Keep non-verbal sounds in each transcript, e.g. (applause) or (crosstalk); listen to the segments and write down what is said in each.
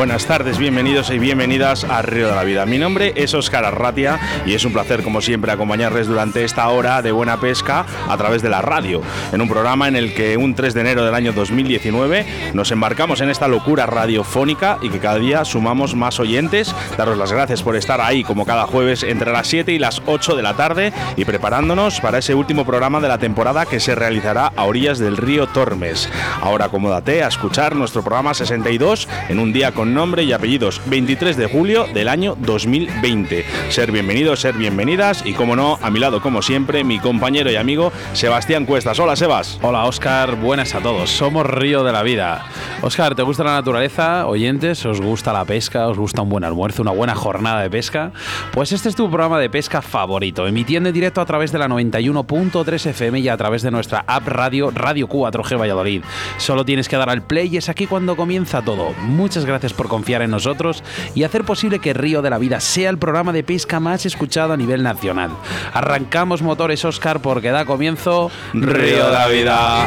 Buenas tardes, bienvenidos y bienvenidas a Río de la Vida. Mi nombre es Óscar Arratia y es un placer, como siempre, acompañarles durante esta hora de buena pesca a través de la radio, en un programa en el que un 3 de enero del año 2019 nos embarcamos en esta locura radiofónica y que cada día sumamos más oyentes. Daros las gracias por estar ahí, como cada jueves, entre las 7 y las 8 de la tarde y preparándonos para ese último programa de la temporada que se realizará a orillas del río Tormes. Ahora acomódate a escuchar nuestro programa 62 en un día con nombre y apellidos 23 de julio del año 2020. Ser bienvenidos, ser bienvenidas y como no, a mi lado como siempre, mi compañero y amigo Sebastián Cuestas. Hola Sebas. Hola Oscar, buenas a todos. Somos Río de la Vida. Oscar, ¿te gusta la naturaleza? Oyentes, ¿os gusta la pesca? ¿Os gusta un buen almuerzo, una buena jornada de pesca? Pues este es tu programa de pesca favorito, emitiendo en directo a través de la 91.3 FM y a través de nuestra app radio Radio 4G Valladolid. Solo tienes que dar al play y es aquí cuando comienza todo. Muchas gracias por por confiar en nosotros y hacer posible que Río de la Vida sea el programa de pesca más escuchado a nivel nacional. Arrancamos motores Oscar porque da comienzo Río de la Vida.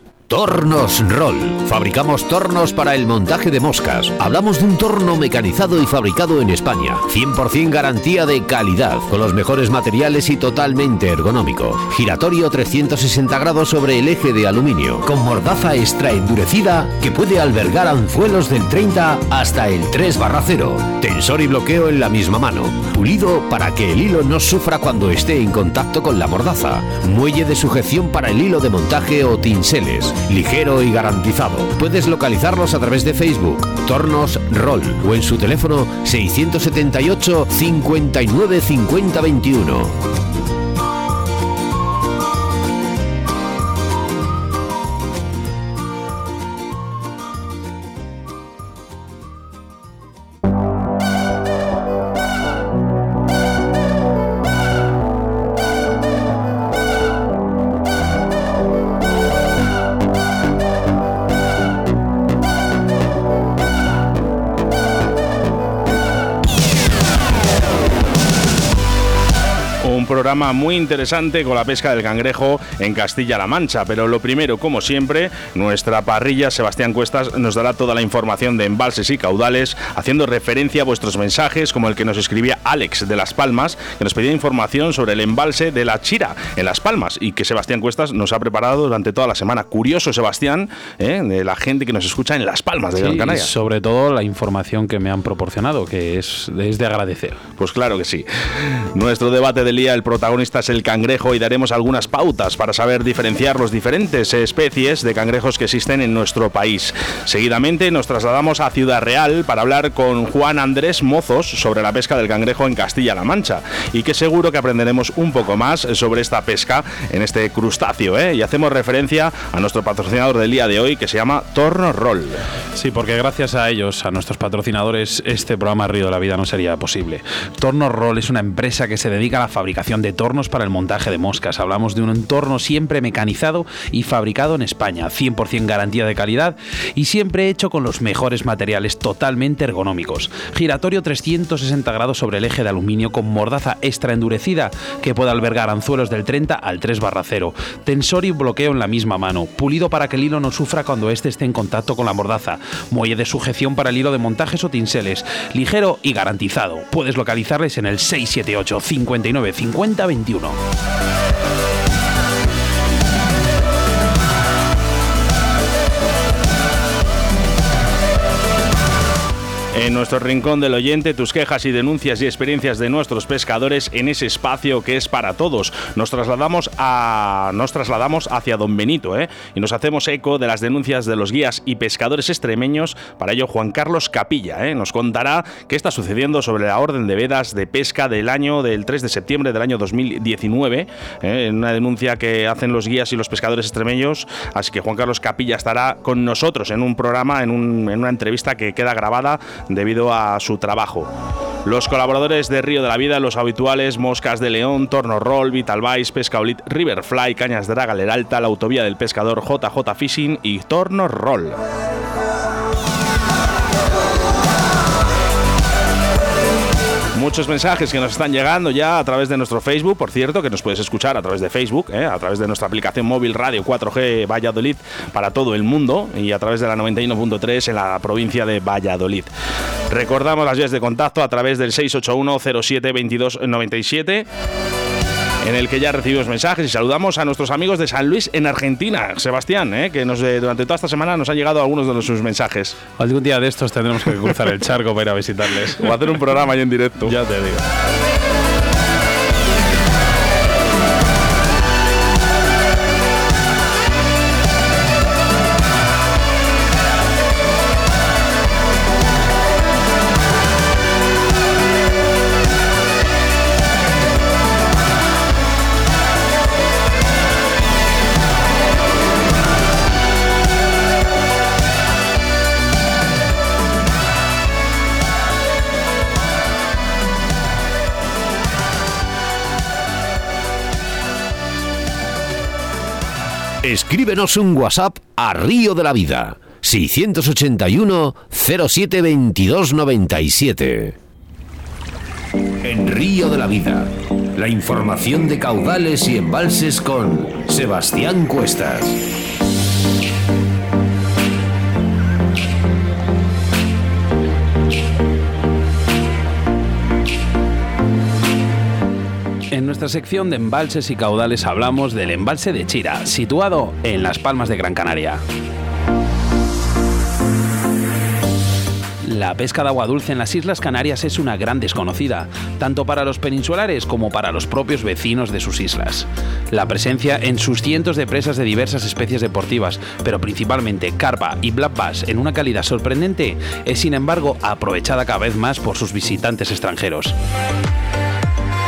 Tornos Roll. Fabricamos tornos para el montaje de moscas. Hablamos de un torno mecanizado y fabricado en España. 100% garantía de calidad, con los mejores materiales y totalmente ergonómico. Giratorio 360 grados sobre el eje de aluminio, con mordaza extra endurecida que puede albergar anzuelos del 30 hasta el 3 barra 0. Tensor y bloqueo en la misma mano. Pulido para que el hilo no sufra cuando esté en contacto con la mordaza. Muelle de sujeción para el hilo de montaje o tinseles ligero y garantizado. Puedes localizarlos a través de Facebook, Tornos Roll o en su teléfono 678 59 50 21. Programa muy interesante con la pesca del cangrejo en Castilla-La Mancha. Pero lo primero, como siempre, nuestra parrilla Sebastián Cuestas nos dará toda la información de embalses y caudales, haciendo referencia a vuestros mensajes, como el que nos escribía Alex de Las Palmas, que nos pedía información sobre el embalse de la Chira en Las Palmas y que Sebastián Cuestas nos ha preparado durante toda la semana. Curioso, Sebastián, ¿eh? de la gente que nos escucha en Las Palmas de Gran Canaria. Sobre todo la información que me han proporcionado, que es, es de agradecer. Pues claro que sí. Nuestro debate del día, el protagonista es el cangrejo y daremos algunas pautas para saber diferenciar los diferentes especies de cangrejos que existen en nuestro país. Seguidamente nos trasladamos a Ciudad Real para hablar con Juan Andrés Mozos sobre la pesca del cangrejo en Castilla-La Mancha y que seguro que aprenderemos un poco más sobre esta pesca en este crustáceo. ¿eh? Y hacemos referencia a nuestro patrocinador del día de hoy que se llama Torno Roll. Sí, porque gracias a ellos, a nuestros patrocinadores, este programa Río de la Vida no sería posible. Torno Roll es una empresa que se dedica a la fabricación de tornos para el montaje de moscas. Hablamos de un entorno siempre mecanizado y fabricado en España, 100% garantía de calidad y siempre hecho con los mejores materiales totalmente ergonómicos. Giratorio 360 grados sobre el eje de aluminio con mordaza extra endurecida que puede albergar anzuelos del 30 al 3 barra 0. Tensor y bloqueo en la misma mano. Pulido para que el hilo no sufra cuando éste esté en contacto con la mordaza. Muelle de sujeción para el hilo de montajes o tinseles. Ligero y garantizado. Puedes localizarles en el 678 59 50 5021. En nuestro rincón del oyente, tus quejas y denuncias y experiencias de nuestros pescadores en ese espacio que es para todos. Nos trasladamos a nos trasladamos hacia Don Benito, ¿eh? Y nos hacemos eco de las denuncias de los guías y pescadores extremeños. Para ello, Juan Carlos Capilla, ¿eh? Nos contará qué está sucediendo sobre la orden de vedas de pesca del año del 3 de septiembre del año 2019, ¿eh? una denuncia que hacen los guías y los pescadores extremeños. Así que Juan Carlos Capilla estará con nosotros en un programa, en, en una entrevista que queda grabada debido a su trabajo. Los colaboradores de Río de la Vida, los habituales Moscas de León, Torno Roll, Vital Vice, Pescaolit, Riverfly, Cañas Draga, Leralta, la Autovía del Pescador, JJ Fishing y Torno Roll. Muchos mensajes que nos están llegando ya a través de nuestro Facebook, por cierto, que nos puedes escuchar a través de Facebook, ¿eh? a través de nuestra aplicación móvil Radio 4G Valladolid para todo el mundo y a través de la 91.3 en la provincia de Valladolid. Recordamos las vías de contacto a través del 681 07 22 97 en el que ya recibimos mensajes y saludamos a nuestros amigos de San Luis en Argentina, Sebastián, ¿eh? que nos, eh, durante toda esta semana nos han llegado algunos de sus mensajes. Algún día de estos tendremos que cruzar el charco para ir a visitarles. O hacer un programa ahí en directo. Ya te digo. Escríbenos un WhatsApp a Río de la Vida 681 07 22 97. En Río de la Vida, la información de caudales y embalses con Sebastián Cuestas. Nuestra sección de embalses y caudales hablamos del embalse de Chira, situado en Las Palmas de Gran Canaria. La pesca de agua dulce en las Islas Canarias es una gran desconocida, tanto para los peninsulares como para los propios vecinos de sus islas. La presencia en sus cientos de presas de diversas especies deportivas, pero principalmente carpa y black bass en una calidad sorprendente, es sin embargo aprovechada cada vez más por sus visitantes extranjeros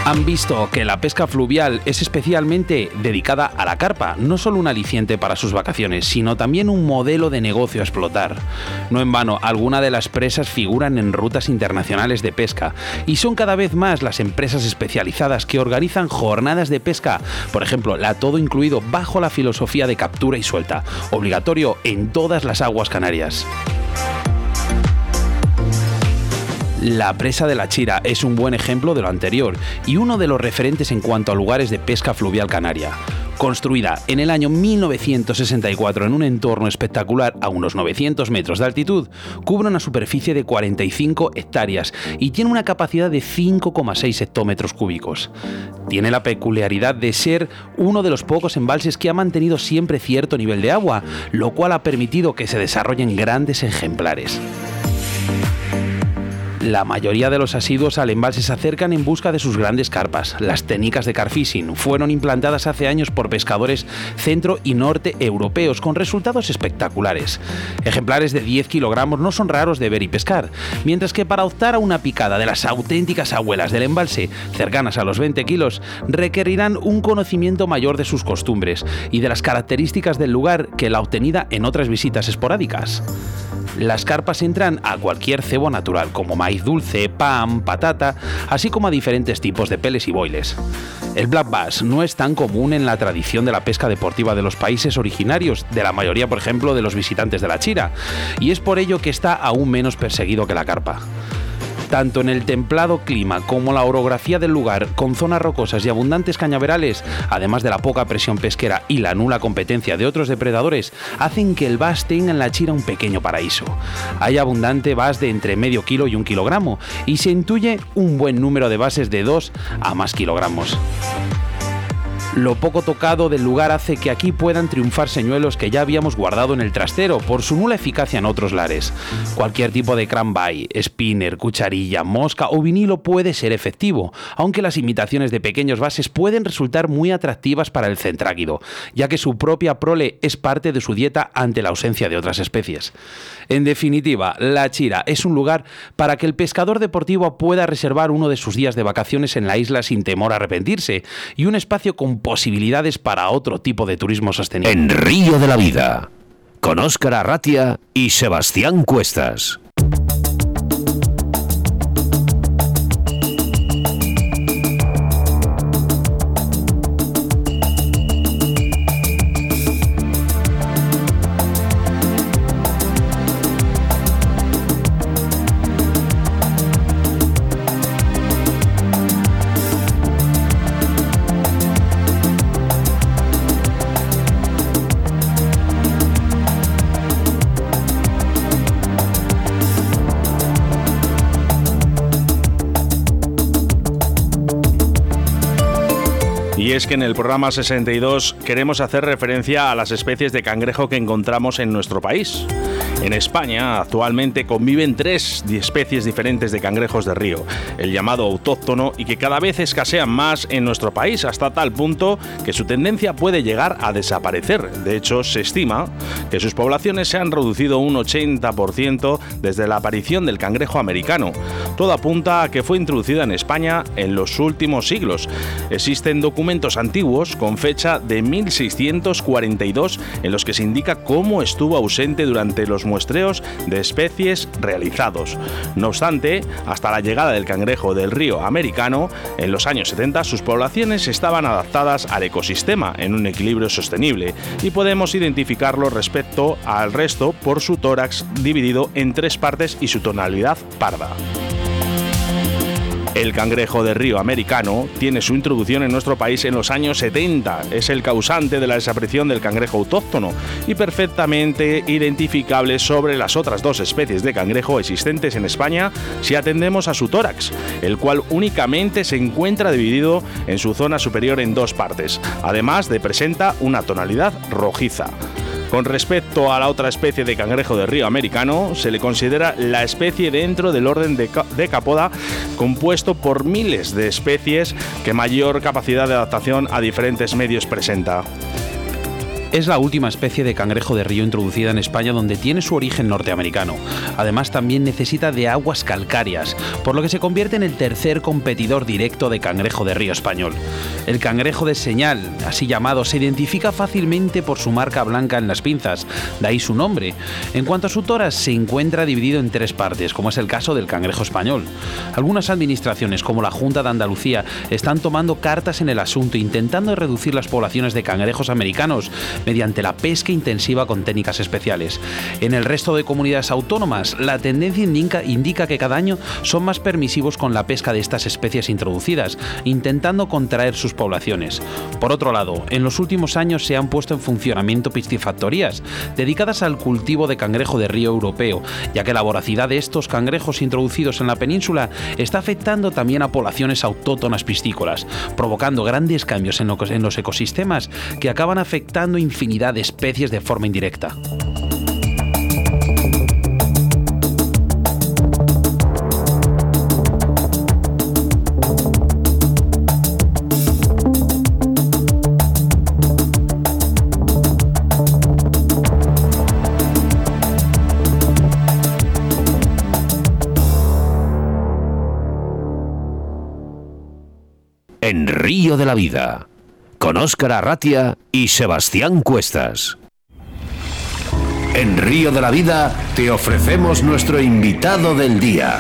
han visto que la pesca fluvial es especialmente dedicada a la carpa, no solo un aliciente para sus vacaciones, sino también un modelo de negocio a explotar. No en vano, algunas de las presas figuran en rutas internacionales de pesca y son cada vez más las empresas especializadas que organizan jornadas de pesca, por ejemplo, la todo incluido bajo la filosofía de captura y suelta, obligatorio en todas las aguas canarias. La presa de la Chira es un buen ejemplo de lo anterior y uno de los referentes en cuanto a lugares de pesca fluvial canaria. Construida en el año 1964 en un entorno espectacular a unos 900 metros de altitud, cubre una superficie de 45 hectáreas y tiene una capacidad de 5,6 hectómetros cúbicos. Tiene la peculiaridad de ser uno de los pocos embalses que ha mantenido siempre cierto nivel de agua, lo cual ha permitido que se desarrollen grandes ejemplares. La mayoría de los asiduos al embalse se acercan en busca de sus grandes carpas. Las técnicas de carfishing fueron implantadas hace años por pescadores centro y norte europeos con resultados espectaculares. Ejemplares de 10 kilogramos no son raros de ver y pescar, mientras que para optar a una picada de las auténticas abuelas del embalse, cercanas a los 20 kilos, requerirán un conocimiento mayor de sus costumbres y de las características del lugar que la obtenida en otras visitas esporádicas. Las carpas entran a cualquier cebo natural, como maíz dulce, pan, patata, así como a diferentes tipos de peles y boiles. El black bass no es tan común en la tradición de la pesca deportiva de los países originarios, de la mayoría, por ejemplo, de los visitantes de la Chira, y es por ello que está aún menos perseguido que la carpa. Tanto en el templado clima como la orografía del lugar, con zonas rocosas y abundantes cañaverales, además de la poca presión pesquera y la nula competencia de otros depredadores, hacen que el bass tenga en la chira un pequeño paraíso. Hay abundante bass de entre medio kilo y un kilogramo, y se intuye un buen número de bases de 2 a más kilogramos. Lo poco tocado del lugar hace que aquí puedan triunfar señuelos que ya habíamos guardado en el trastero por su nula eficacia en otros lares. Cualquier tipo de cranby, spinner, cucharilla, mosca o vinilo puede ser efectivo, aunque las imitaciones de pequeños bases pueden resultar muy atractivas para el centráquido, ya que su propia prole es parte de su dieta ante la ausencia de otras especies. En definitiva, La Chira es un lugar para que el pescador deportivo pueda reservar uno de sus días de vacaciones en la isla sin temor a arrepentirse y un espacio con posibilidades para otro tipo de turismo sostenible. En Río de la Vida, con Óscar Arratia y Sebastián Cuestas. Y es que en el programa 62 queremos hacer referencia a las especies de cangrejo que encontramos en nuestro país. En España actualmente conviven tres especies diferentes de cangrejos de río, el llamado autóctono y que cada vez escasean más en nuestro país hasta tal punto que su tendencia puede llegar a desaparecer. De hecho, se estima que sus poblaciones se han reducido un 80% desde la aparición del cangrejo americano. Todo apunta a que fue introducida en España en los últimos siglos. Existen documentos antiguos con fecha de 1642 en los que se indica cómo estuvo ausente durante los muestreos de especies realizados. No obstante, hasta la llegada del cangrejo del río americano, en los años 70 sus poblaciones estaban adaptadas al ecosistema en un equilibrio sostenible y podemos identificarlo respecto al resto por su tórax dividido en tres partes y su tonalidad parda. El cangrejo de río americano tiene su introducción en nuestro país en los años 70. Es el causante de la desaparición del cangrejo autóctono y perfectamente identificable sobre las otras dos especies de cangrejo existentes en España si atendemos a su tórax, el cual únicamente se encuentra dividido en su zona superior en dos partes, además de presenta una tonalidad rojiza. Con respecto a la otra especie de cangrejo de río americano, se le considera la especie dentro del orden de, Capoda, compuesto por miles de especies que mayor capacidad de adaptación a diferentes medios presenta. Es la última especie de cangrejo de río introducida en España donde tiene su origen norteamericano. Además también necesita de aguas calcáreas, por lo que se convierte en el tercer competidor directo de cangrejo de río español. El cangrejo de señal, así llamado, se identifica fácilmente por su marca blanca en las pinzas, de ahí su nombre. En cuanto a su toras, se encuentra dividido en tres partes, como es el caso del cangrejo español. Algunas administraciones, como la Junta de Andalucía, están tomando cartas en el asunto, intentando reducir las poblaciones de cangrejos americanos, mediante la pesca intensiva con técnicas especiales. En el resto de comunidades autónomas, la tendencia indica, indica, que cada año son más permisivos con la pesca de estas especies introducidas, intentando contraer sus poblaciones. Por otro lado, en los últimos años se han puesto en funcionamiento piscifactorías dedicadas al cultivo de cangrejo de río europeo, ya que la voracidad de estos cangrejos introducidos en la península está afectando también a poblaciones autóctonas piscícolas, provocando grandes cambios en, los ecosistemas que acaban afectando infinidad de especies de forma indirecta. En Río de la Vida con Óscar Arratia y Sebastián Cuestas. En Río de la Vida te ofrecemos nuestro invitado del día.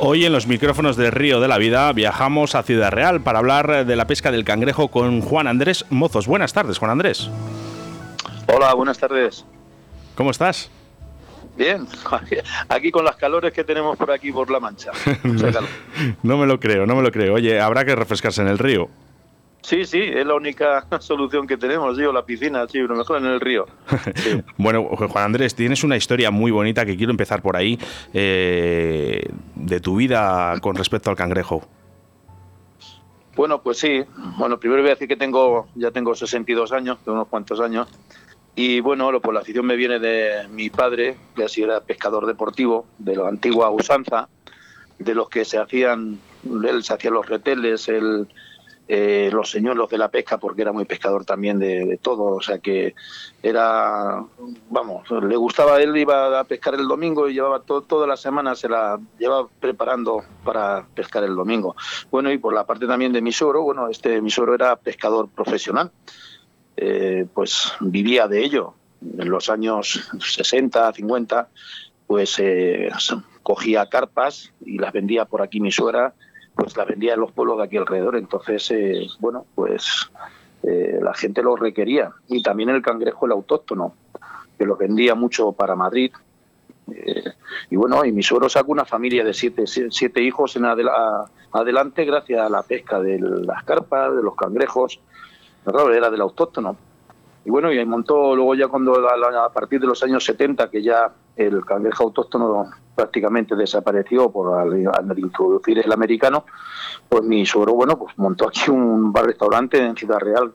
Hoy en los micrófonos de Río de la Vida viajamos a Ciudad Real para hablar de la pesca del cangrejo con Juan Andrés Mozos. Buenas tardes, Juan Andrés. Hola, buenas tardes. ¿Cómo estás? Bien, (laughs) aquí con las calores que tenemos por aquí por La Mancha. (laughs) no me lo creo, no me lo creo. Oye, habrá que refrescarse en el río. Sí, sí, es la única (laughs) solución que tenemos, digo, la piscina, sí, lo mejor en el río. bueno, Juan Andrés, tienes una historia muy bonita que quiero empezar por ahí, eh, de tu vida con respecto al cangrejo. Bueno, pues sí. Bueno, primero voy a decir que tengo ya tengo 62 años, tengo unos cuantos años. Y bueno, lo, pues la afición me viene de mi padre, que así era pescador deportivo, de la antigua usanza, de los que se hacían, él se hacía los reteles, el, eh, los señuelos de la pesca, porque era muy pescador también de, todo, o sea que era, vamos, le gustaba, él iba a pescar el domingo y llevaba toda la semana, se la llevaba preparando para pescar el domingo. Bueno, y por la parte también de mi suegro, bueno, este mi suegro era pescador profesional, eh, pues vivía de ello. En los años 60, 50, pues eh, cogía carpas y las vendía por aquí mi suegra pues la vendía en los pueblos de aquí alrededor. Entonces, eh, bueno, pues la gente lo requería. Y también el cangrejo, el autóctono, que lo vendía mucho para Madrid. Y bueno, y mi suegro sacó una familia de siete, siete hijos en adelante gracias a la pesca de las carpas, de los cangrejos. Claro, era del autóctono. Y bueno, y montó luego ya cuando a, partir de los años 70, que ya el cangrejo autóctono prácticamente desapareció por al, introducir el americano, pues mi suegro, bueno, pues montó aquí un bar-restaurante en Ciudad Real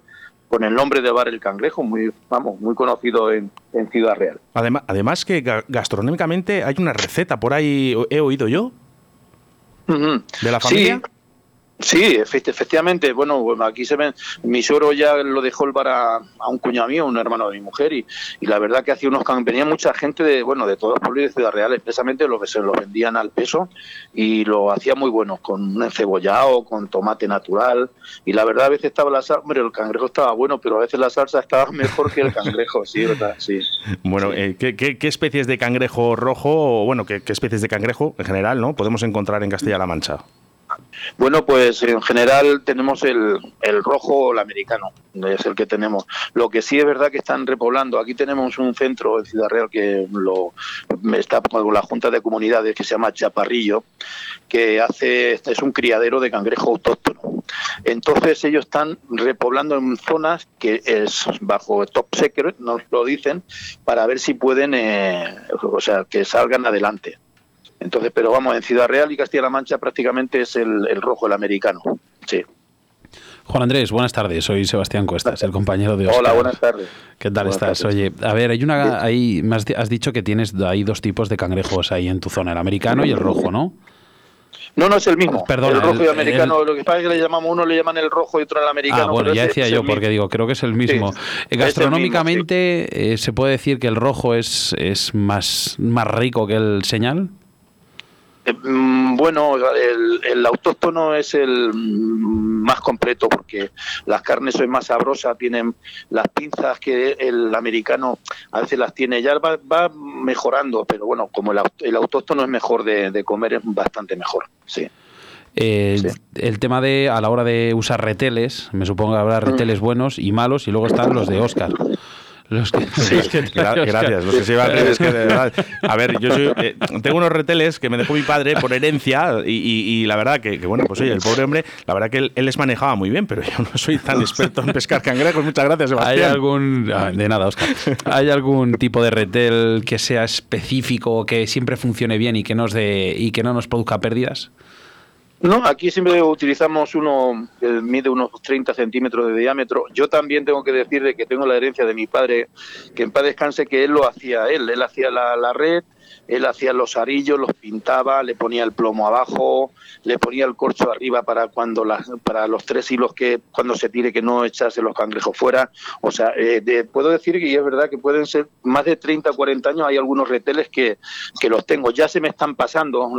con el nombre de Bar El Cangrejo, muy, vamos, muy conocido en, Ciudad Real. Además, además que gastronómicamente hay una receta, por ahí he oído yo, de la familia. Sí, efectivamente. Bueno, aquí se ven. Mi suegro ya lo dejó el bar a, un cuñado mío, un hermano de mi mujer, y, la verdad que hacía unos venía mucha gente de bueno de todos los pueblos de Ciudad Real, expresamente lo que se lo vendían al peso y lo hacía muy bueno, con un encebollado, con tomate natural. Y la verdad a veces estaba la salsa, hombre, el cangrejo estaba bueno, pero a veces la salsa estaba (laughs) mejor que el cangrejo, sí, ¿verdad? Sí. Bueno, eh, ¿qué, especies de cangrejo rojo, o bueno, qué, qué especies de cangrejo en general, no, podemos encontrar en Castilla-La Mancha? Bueno, pues en general tenemos el, el rojo, el americano, es el que tenemos. Lo que sí es verdad que están repoblando. Aquí tenemos un centro en Ciudad Real que lo está con la Junta de Comunidades que se llama Chaparrillo, que hace es un criadero de cangrejo autóctono. Entonces ellos están repoblando en zonas que es bajo top secret, nos lo dicen, para ver si pueden, eh, o sea, que salgan adelante. Entonces, pero vamos, en Ciudad Real y Castilla-La Mancha prácticamente es el, rojo, el americano. Sí. Juan Andrés, buenas tardes. Soy Sebastián Cuestas, el compañero de Oscar. Hola, buenas tardes. ¿Qué tal estás? Oye, a ver, hay una, hay, has dicho que tienes hay dos tipos de cangrejos ahí en tu zona, el americano y el rojo, ¿no? No, no es el mismo. Perdón, el rojo y americano. lo que pasa es que le llamamos uno le llaman el rojo y otro el americano. Ah, bueno, ya decía yo, porque digo, creo que es el mismo. Gastronómicamente, eh, ¿se puede decir que el rojo es, es más, más rico que el señal? Eh, mm, bueno, el, autóctono es el mm, más completo porque las carnes son más sabrosas, tienen las pinzas que el americano a veces las tiene, ya va, mejorando, pero bueno, como el, autóctono es mejor de, comer, es bastante mejor, sí. El tema de a la hora de usar reteles, me supongo que habrá mm. reteles buenos y malos y luego están los de Oscar. Los que, gracias, los que se iban es que de verdad. A ver, yo eh, tengo unos reteles que me dejó mi padre por herencia y, la verdad que, bueno, pues oye, el pobre hombre, la verdad que él, les manejaba muy bien, pero yo no soy tan (laughs) experto en pescar cangrejos. Muchas gracias, Sebastián. ¿Hay algún, ah, de nada, Oscar, ¿hay algún tipo de retel que sea específico, que siempre funcione bien y que, nos de, y que no nos produzca pérdidas? No, aquí siempre utilizamos uno que mide unos 30 centímetros de diámetro. Yo también tengo que decir de que tengo la herencia de mi padre, que en paz descanse, que él lo hacía él. Él hacía la, la red, él hacía los arillos, los pintaba, le ponía el plomo abajo, le ponía el corcho arriba para cuando las, para los tres hilos que cuando se tire que no echase los cangrejos fuera. O sea, eh, puedo decir que es verdad que pueden ser más de 30, 40 años, hay algunos reteles que, que los tengo. Ya se me están pasando,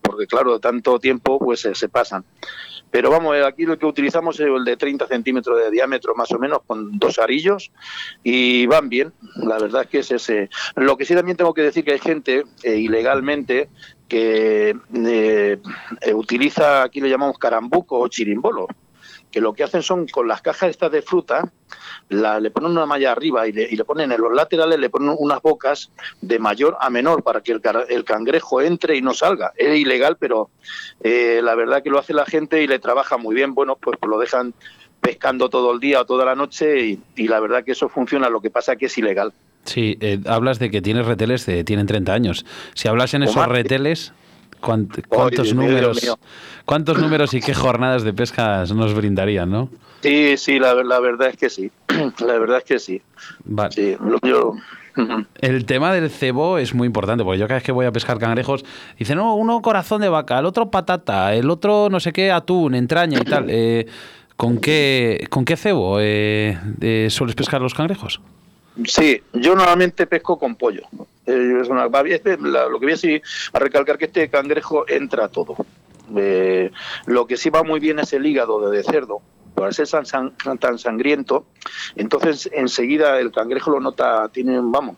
porque claro, de tanto tiempo pues se pasan. Pero vamos, eh, aquí lo que utilizamos es el de 30 centímetros de diámetro más o menos con dos arillos y van bien. La verdad es que es ese. Lo que sí también tengo que decir que hay gente eh, ilegalmente que eh, utiliza, aquí le llamamos carambuco o chirimbolo, que lo que hacen son con las cajas estas de fruta, le ponen una malla arriba y le, ponen en los laterales, le ponen unas bocas de mayor a menor para que el, cangrejo entre y no salga. Es ilegal, pero eh, la verdad que lo hace la gente y le trabaja muy bien. Bueno, pues, lo dejan pescando todo el día o toda la noche y, la verdad que eso funciona, lo que pasa que es ilegal. Sí, eh, hablas de que tienes reteles de tienen 30 años. Si hablas en esos reteles, ¿cuántos números cuántos números y qué jornadas de pesca nos brindarían, no? Sí, sí, la, la verdad es que sí. (clears throat) la verdad es que sí. Vale. Sí, yo, (laughs) el tema del cebo es muy importante, porque yo cada vez que voy a pescar cangrejos, dicen, no, uno corazón de vaca, el otro patata, el otro no sé qué, atún, entraña y tal. Eh, ¿con, qué, ¿Con qué cebo eh, eh, sueles pescar los cangrejos? Sí, yo normalmente pesco con pollo. es una, lo que voy a, decir, a recalcar que este cangrejo entra todo. lo que sí va muy bien es el hígado de cerdo, al ser tan, sangriento, entonces enseguida el cangrejo lo nota, tiene, vamos,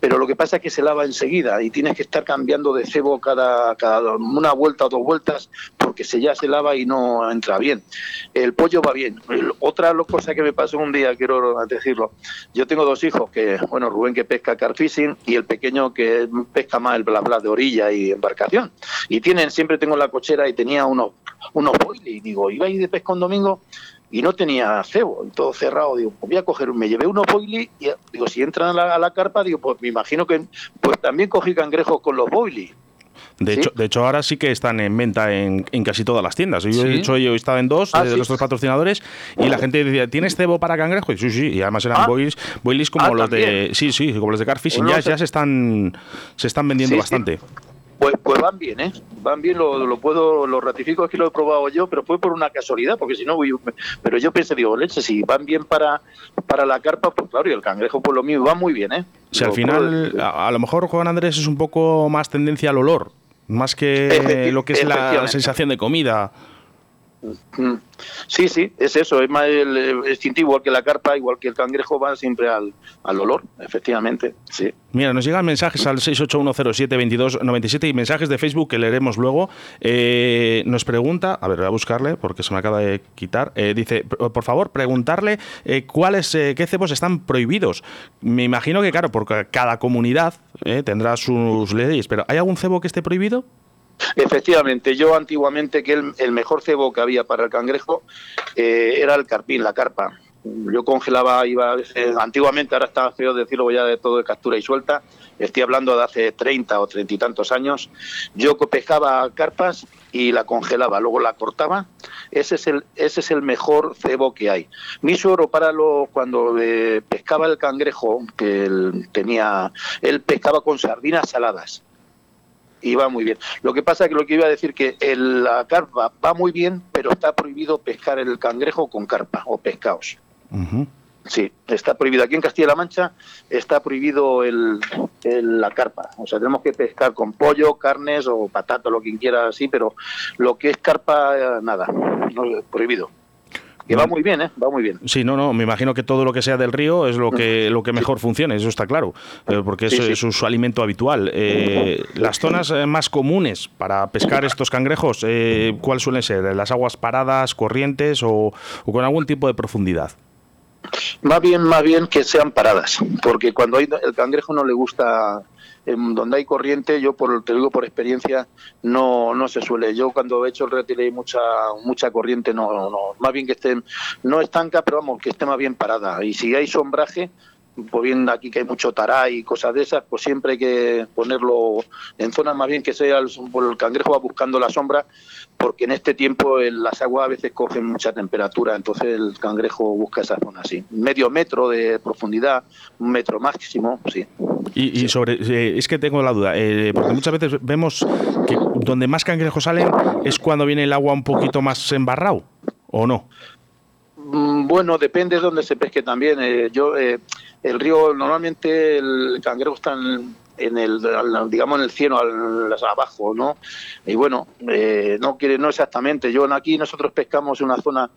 pero lo que pasa es que se lava enseguida y tienes que estar cambiando de cebo cada, cada una vuelta o dos vueltas porque se ya se lava y no entra bien. El pollo va bien. otra cosa que me pasó un día, quiero decirlo, yo tengo dos hijos, que bueno, Rubén que pesca carfishing y el pequeño que pesca más el bla bla de orilla y embarcación. Y tienen, siempre tengo la cochera y tenía unos, unos y digo, iba a ir de pesca un domingo y no tenía cebo, y todo cerrado. Digo, pues voy a coger, me llevé unos boilies y digo, si entran a la, carpa, digo, pues me imagino que pues también cogí cangrejos con los boilies. De, hecho, de hecho, ahora sí que están en venta en, casi todas las tiendas. Yo, he hecho, yo estaba en dos ah, de nuestros patrocinadores y la gente decía, ¿tienes cebo para cangrejo? Y sí, sí, y además eran ah. boilies, como ah, los de. Sí, sí, como los de Carfishing. Pues ya, se están se están vendiendo bastante. Pues, pues van bien, ¿eh? Van bien, lo, lo puedo, lo ratifico, es que lo he probado yo, pero fue por una casualidad, porque si no, pero yo pensé, digo, leche, si van bien para, para la carpa, pues claro, y el cangrejo, por lo mismo, va muy bien, ¿eh? Si al final, a, lo mejor Juan Andrés es un poco más tendencia al olor, más que lo que es la sensación de comida. Sí, sí, es eso, es más el, instinto igual que la carpa, igual que el cangrejo, va siempre al, olor, efectivamente, sí. Mira, nos llegan mensajes al 681072297 y mensajes de Facebook que leeremos luego. Eh, nos pregunta, a ver, voy a buscarle porque se me acaba de quitar, eh, dice, por favor, preguntarle eh, cuáles, qué cebos están prohibidos. Me imagino que, claro, porque cada comunidad tendrá sus leyes, pero ¿hay algún cebo que esté prohibido? Efectivamente, yo antiguamente que el, mejor cebo que había para el cangrejo eh, era el carpín, la carpa. Yo congelaba, iba antiguamente, ahora está feo decirlo ya de todo de captura y suelta, estoy hablando de hace 30 o 30 y tantos años, yo pescaba carpas y la congelaba, luego la cortaba, ese es el, ese es el mejor cebo que hay. Mi suegro para lo, cuando eh, pescaba el cangrejo, que tenía, él pescaba con sardinas saladas y va muy bien. Lo que pasa es que lo que iba a decir que el, la carpa va muy bien, pero está prohibido pescar el cangrejo con carpa o pescados. Sí, está prohibido. Aquí en Castilla-La Mancha está prohibido el, la carpa. O sea, tenemos que pescar con pollo, carnes o patata, lo que quiera así, pero lo que es carpa, eh, nada, no, prohibido. Que va muy bien, ¿eh? Va muy bien. Sí, no, no, me imagino que todo lo que sea del río es lo que, lo que mejor funcione, eso está claro, eh, porque es, su alimento habitual. Eh, las zonas eh, más comunes para pescar estos cangrejos, ¿cuáles suelen ser? ¿Las aguas paradas, corrientes o, o con algún tipo de profundidad? Más bien, más bien que sean paradas, porque cuando hay, el cangrejo no le gusta en donde hay corriente, yo por, te digo por experiencia, no, no se suele. Yo cuando he hecho el retiro y mucha, mucha corriente, no, no, más bien que esté, no estanca, pero vamos, que esté más bien parada. Y si hay sombraje, pues bien aquí que hay mucho tará y cosas de esas, pues siempre hay que ponerlo en zonas más bien que sea el, cangrejo va buscando la sombra, porque en este tiempo las aguas a veces cogen mucha temperatura, entonces el cangrejo busca esa zona así. Medio metro de profundidad, un metro máximo, sí. Y, sobre, eh, es que tengo la duda, eh, porque muchas veces vemos que donde más cangrejos salen es cuando viene el agua un poquito más embarrado, ¿o no? Mm, bueno, depende de dónde se pesque también. Eh, yo, el río, normalmente el cangrejo está en, el digamos en el cielo al, abajo no y bueno eh, no quiere no exactamente yo aquí nosotros pescamos una zona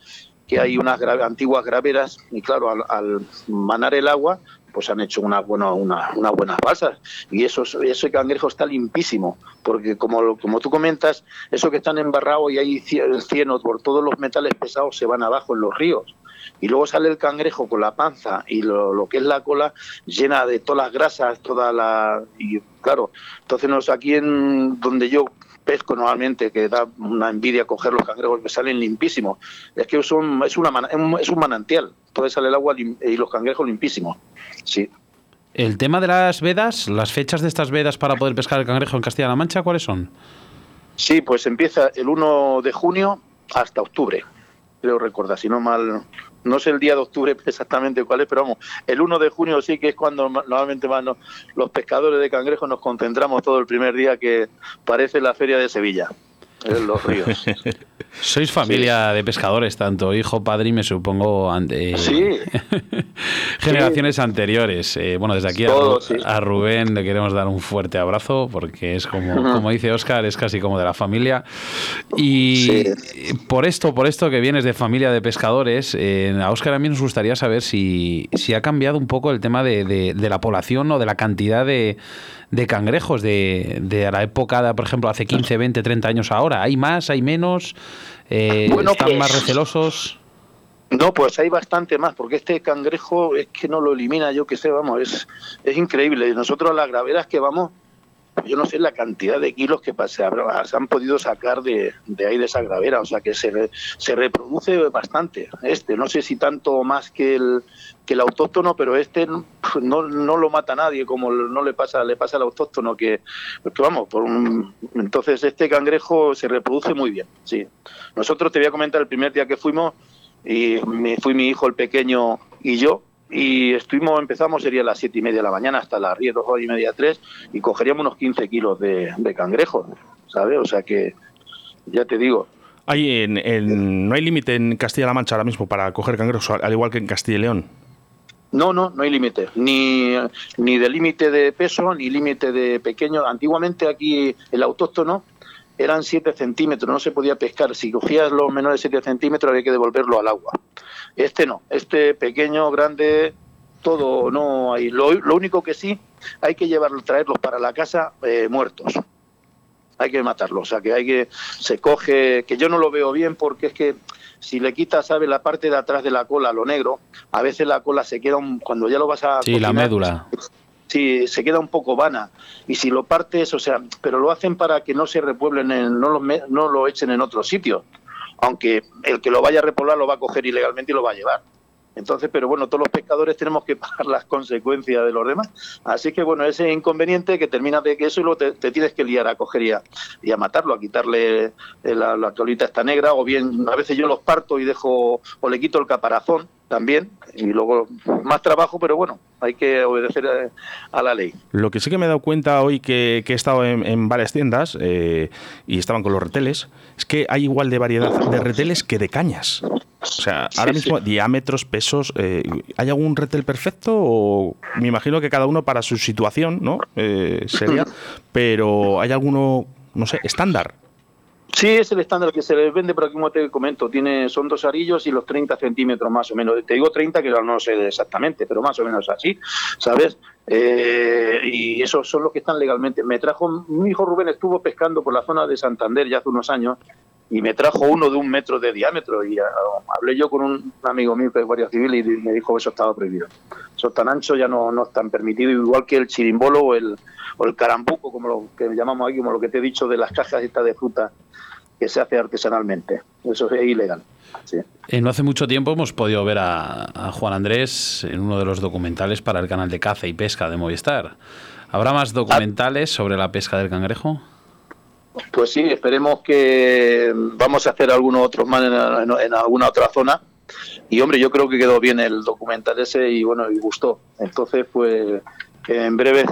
que hay unas antiguas graveras y claro al, manar el agua pues han hecho una buena una, unas buenas balsas y eso ese cangrejo está limpísimo porque como como tú comentas eso que están embarrados y hay cieno por todos los metales pesados se van abajo en los ríos. Y luego sale el cangrejo con la panza y lo, que es la cola llena de todas las grasas, toda la... Y claro, entonces aquí en donde yo pesco normalmente, que da una envidia coger los cangrejos que salen limpísimos. Es que son, es, una, es un manantial, todo sale el agua y los cangrejos limpísimos. Sí. El tema de las vedas, las fechas de estas vedas para poder pescar el cangrejo en Castilla-La Mancha, ¿cuáles son? Sí, pues empieza el 1 de junio hasta octubre, creo recordar, si no mal, no sé el día de octubre (laughs) exactamente cuál es, pero vamos, el 1 de junio sí que es cuando normalmente van los pescadores de cangrejo nos concentramos todo el primer día que parece la feria de Sevilla en los ríos. (laughs) Sois familia de pescadores, tanto hijo, padre y me supongo ante, sí. (laughs) generaciones anteriores. Eh, bueno, desde aquí a, Rubén le queremos dar un fuerte abrazo porque es como, como dice Oscar, es casi como de la familia. Y por esto, por esto que vienes de familia de pescadores, eh, a Oscar a mí nos gustaría saber si, si ha cambiado un poco el tema de, de la población o de la cantidad de de cangrejos de, de la época, por ejemplo, hace 15, 20, 30 años ahora? ¿Hay más, hay menos? Eh, ¿Están más pues, recelosos? No, pues hay bastante más, porque este cangrejo es que no lo elimina, yo que sé, vamos, es, es increíble. Nosotros a las graveras que vamos, yo no sé la cantidad de kilos que se, han podido sacar de, de, ahí de esa gravera, o sea que se, se reproduce bastante. Este, no sé si tanto más que el, que el autóctono, pero este no, no lo mata nadie, como no le pasa le pasa al autóctono, que, vamos, por entonces este cangrejo se reproduce muy bien, sí. Nosotros te voy a comentar el primer día que fuimos, y me fui mi hijo el pequeño y yo, y estuvimos, empezamos, sería las siete y media de la mañana hasta las 10, dos horas y media, tres, y cogeríamos unos 15 kilos de, de cangrejo, ¿sabes? O sea que, ya te digo. Hay en, ¿No hay límite en Castilla-La Mancha ahora mismo para coger cangrejos, al igual que en Castilla y León? No, no, no hay límite, ni, ni de límite de peso, ni límite de pequeño. Antiguamente aquí el autóctono eran 7 centímetros, no se podía pescar. Si cogías los menores de 7 centímetros había que devolverlo al agua. Este no, este pequeño, grande, todo no hay. Lo, único que sí, hay que llevarlos, traerlos para la casa eh, muertos. Hay que matarlos, o sea que hay que, se coge, que yo no lo veo bien porque es que si le quitas, ¿sabes? La parte de atrás de la cola, lo negro, a veces la cola se queda, un, cuando ya lo vas a... Sí, la médula. Sí, se queda un poco vana. Y si lo partes, o sea, pero lo hacen para que no se repueblen, en, no, lo, no lo echen en otro sitio. Aunque el que lo vaya a repoblar lo va a coger ilegalmente y lo va a llevar. Entonces, pero bueno, todos los pescadores tenemos que (laughs) pagar las consecuencias de los demás. Así que bueno, ese inconveniente que termina de que eso y luego te, tienes que liar a coger y a, matarlo, a quitarle la, la colita esta negra, o bien a veces yo los parto y dejo, o le quito el caparazón también, y luego más trabajo, pero bueno, hay que obedecer a, la ley. Lo que sí que me he dado cuenta hoy que, he estado en, varias tiendas eh, y estaban con los reteles, es que hay igual de variedad de reteles que de cañas. O sea, ahora mismo diámetros, pesos, eh, ¿hay algún retel perfecto? O me imagino que cada uno para su situación, ¿no? Eh, sería, (laughs) pero ¿hay alguno, no sé, estándar? Sí, es el estándar que se vende, pero como te comento, tiene, son dos arillos y los 30 centímetros más o menos. Te digo 30, que no sé exactamente, pero más o menos así, ¿sabes? Eh, y esos son los que están legalmente. Me trajo, mi hijo Rubén estuvo pescando por la zona de Santander ya hace unos años y me trajo uno de un metro de diámetro y ah, hablé yo con un amigo mío que es guardia civil y me dijo que eso estaba prohibido. Eso tan ancho ya no, no están permitido, igual que el chirimbolo o el, o el carambuco, como lo que llamamos aquí, como lo que te he dicho de las cajas estas de fruta que se hace artesanalmente. Eso es ilegal. Eh, no hace mucho tiempo hemos podido ver a, Juan Andrés en uno de los documentales para el canal de caza y pesca de Movistar. ¿Habrá más documentales sobre la pesca del cangrejo? Pues sí, esperemos que vamos a hacer algunos otros más en, alguna otra zona. Y hombre, yo creo que quedó bien el documental ese y bueno, y gustó. Entonces, pues en breve.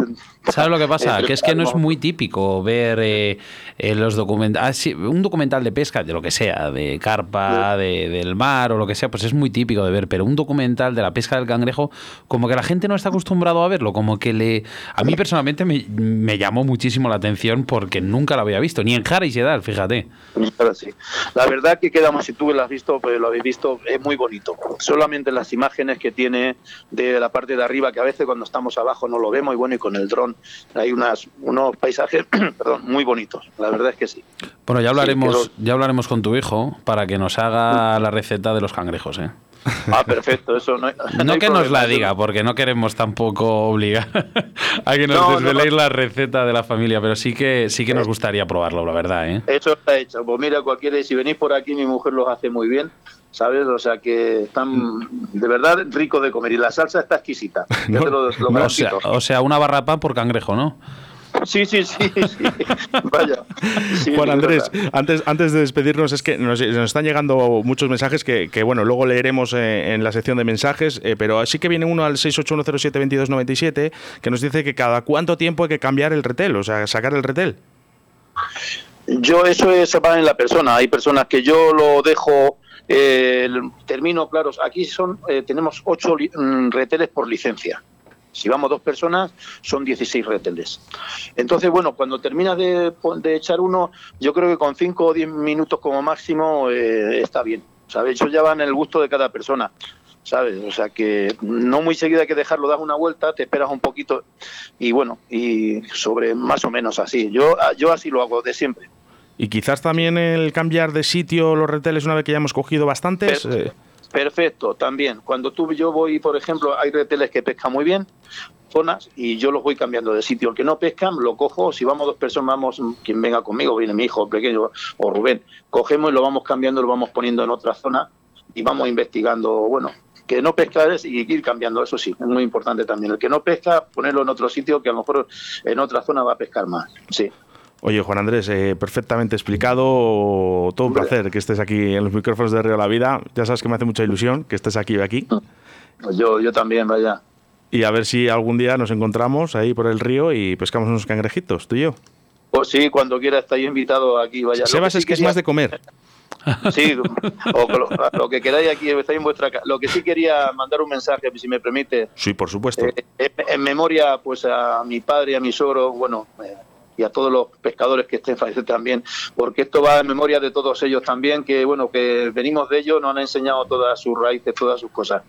¿Sabes lo que pasa? (laughs) que es que no es muy típico ver eh, los documentales. Ah, un documental de pesca, de lo que sea, de carpa, de, del mar o lo que sea, pues es muy típico de ver. Pero un documental de la pesca del cangrejo, como que la gente no está acostumbrado a verlo. Como que le. A mí personalmente me, llamó muchísimo la atención porque nunca lo había visto, ni en Jara y Sedal, fíjate. Sí. La verdad que quedamos, si tú lo has visto, pues lo habéis visto, es muy bonito. Solamente las imágenes que tiene de la parte de arriba, que a veces cuando estamos abajo no lo vemos y bueno, y con el dron hay unas, unos paisajes (clears throat) perdón, muy bonitos, la verdad es que sí. Bueno, ya hablaremos, ya hablaremos con tu hijo para que nos haga la receta de los cangrejos, ¿eh? Ah, perfecto, eso no hay, (laughs) No, hay que nos problema, la eso diga, no. porque no queremos tampoco obligar (laughs) a que nos No, no, desveléis no. la receta de la familia, pero sí que sí que nos gustaría probarlo, la verdad, ¿eh? Eso está hecho. Pues mira, cualquiera, si venís por aquí, mi mujer los hace muy bien, ¿sabes? O sea que están de verdad ricos de comer y la salsa está exquisita. (laughs) Ya te lo, lo O sea, garantizo. o sea, una barra pan por cangrejo, ¿no? Sí, sí, sí, sí. (laughs) Vaya. Sí, es Andrés, antes, antes de despedirnos, es que nos, nos están llegando muchos mensajes que, que, bueno, luego leeremos eh, en la sección de mensajes, eh, pero así que viene uno al 681072297 que nos dice que cada cuánto tiempo hay que cambiar el retel, o sea, sacar el retel. Yo eso es va en la persona. Hay personas que yo lo dejo, eh, termino, claro, aquí son eh, tenemos ocho mm, reteles por licencia. Si vamos dos personas, son 16 reteles. Entonces, bueno, cuando terminas de, de echar uno, yo creo que con 5 o 10 minutos como máximo eh, está bien. ¿Sabes? Eso ya va en el gusto de cada persona. ¿Sabes? O sea que no muy seguida hay que dejarlo, das una vuelta, te esperas un poquito y bueno, y sobre más o menos así. Yo, yo así lo hago de siempre. Y quizás también el cambiar de sitio los reteles una vez que ya hemos cogido bastantes. Eh, Perfecto, también. Cuando tú yo voy, por ejemplo, hay reteles que pescan muy bien, zonas, y yo los voy cambiando de sitio. El que no pescan, lo cojo. Si vamos dos personas, vamos, quien venga conmigo, viene mi hijo pequeño o Rubén, cogemos y lo vamos cambiando, lo vamos poniendo en otra zona y vamos investigando, bueno, que no pescar es y ir cambiando, eso sí, es muy importante también. El que no pesca, ponerlo en otro sitio que a lo mejor en otra zona va a pescar más. Sí. Oye, Juan Andrés, eh, perfectamente explicado. Todo un placer que estés aquí en los micrófonos de Río La Vida. Ya sabes que me hace mucha ilusión que estés aquí y aquí. Pues Yo, yo también, vaya. Y a ver si algún día nos encontramos ahí por el río y pescamos unos cangrejitos, tú y yo. Pues sí, cuando quiera estáis invitado aquí, vaya. Sebas sí es que es más de comer. (laughs) Sí, o lo, lo que queráis aquí, estáis en vuestra casa. Lo que sí quería mandar un mensaje, si me permite, Sí, por supuesto. eh, en, en memoria pues a mi padre y a mi suegro, bueno, eh, y a todos los pescadores que estén fallecidos también, porque esto va en memoria de todos ellos también, que bueno, que venimos de ellos, nos han enseñado todas sus raíces, todas sus cosas.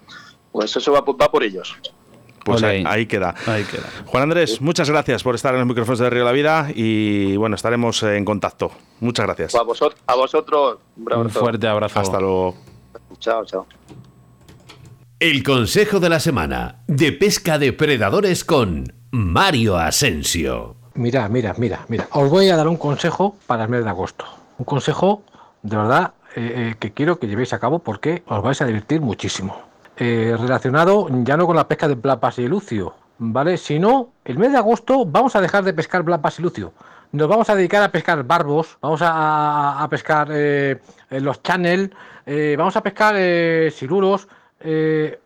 Pues eso va, por- va por ellos. Pues ahí, queda. Ahí queda. Juan Andrés, muchas gracias por estar en los micrófonos de Río La Vida y bueno, estaremos en contacto. Muchas gracias. Pues a, vosotros, a vosotros, un Un fuerte abrazo. Hasta luego. Chao, chao. El consejo de la semana de pesca de predadores con Mario Asensio. Mira, mira, mira, mira. Os voy a dar un consejo para el mes de agosto. Un consejo de verdad eh, eh, que quiero que llevéis a cabo porque os vais a divertir muchísimo. Eh, relacionado ya no con la pesca de plapas y lucio, ¿vale? Sino el mes de agosto vamos a dejar de pescar blapas y lucio. Nos vamos a dedicar a pescar barbos, vamos a, a pescar los channel, vamos a pescar siluros,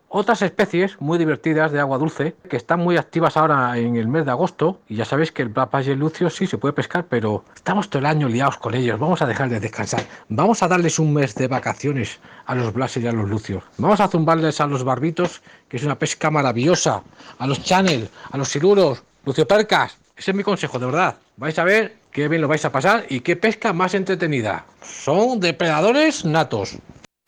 otras especies muy divertidas de agua dulce que están muy activas ahora en el mes de agosto y ya sabéis que el black y el lucio sí se puede pescar pero estamos todo el año liados con ellos vamos a dejar de descansar. Vamos a darles un mes de vacaciones a los blases y a los lucios. Vamos a zumbarles a los barbitos que es una pesca maravillosa a los channel a los siluros luciopercas ese es mi consejo de verdad. Vais a ver qué bien lo vais a pasar y qué pesca más entretenida. Son depredadores natos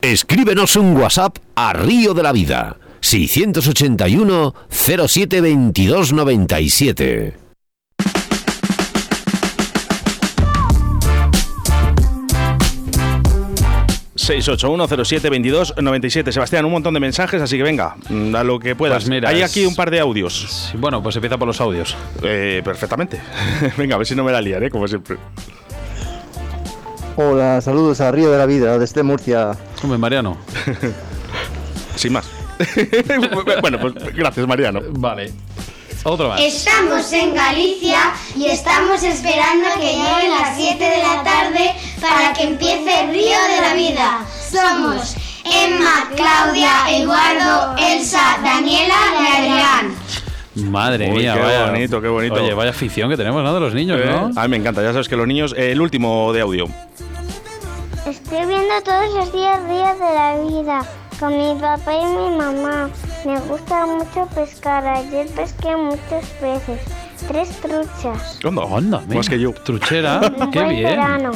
Escríbenos un WhatsApp a Río de la Vida 681 07 22 97. ...681072297. Sebastián, un montón de mensajes, así que venga, mm, a lo que puedas. Pues mira, Hay aquí un par de audios. Sí, Bueno, pues empieza por los audios. Eh, perfectamente. (laughs) venga, a ver si no me la liaré, como siempre. Hola, saludos a Río de la Vida, desde Murcia. Hombre, Mariano. (laughs) Sin más. (laughs) bueno, pues gracias, Mariano. Vale. Otro más. Estamos en Galicia y estamos esperando que lleguen las 7 de la tarde para que empiece Río de la Vida. Somos Emma, Claudia, Eduardo, Elsa, Daniela y Adrián. Madre Uy, mía, qué vaya. bonito, qué bonito. Oye, vaya afición que tenemos, ¿no? De los niños, ¿no? A mí me encanta, ya sabes que los niños. eh, el último de audio. Estoy viendo todos los días Río de la Vida con mi papá y mi mamá. Me gusta mucho pescar. Ayer pesqué muchos peces, tres truchas. ¿Cuándo? Onda, Más venga. que yo. Truchera, qué buen bien. verano.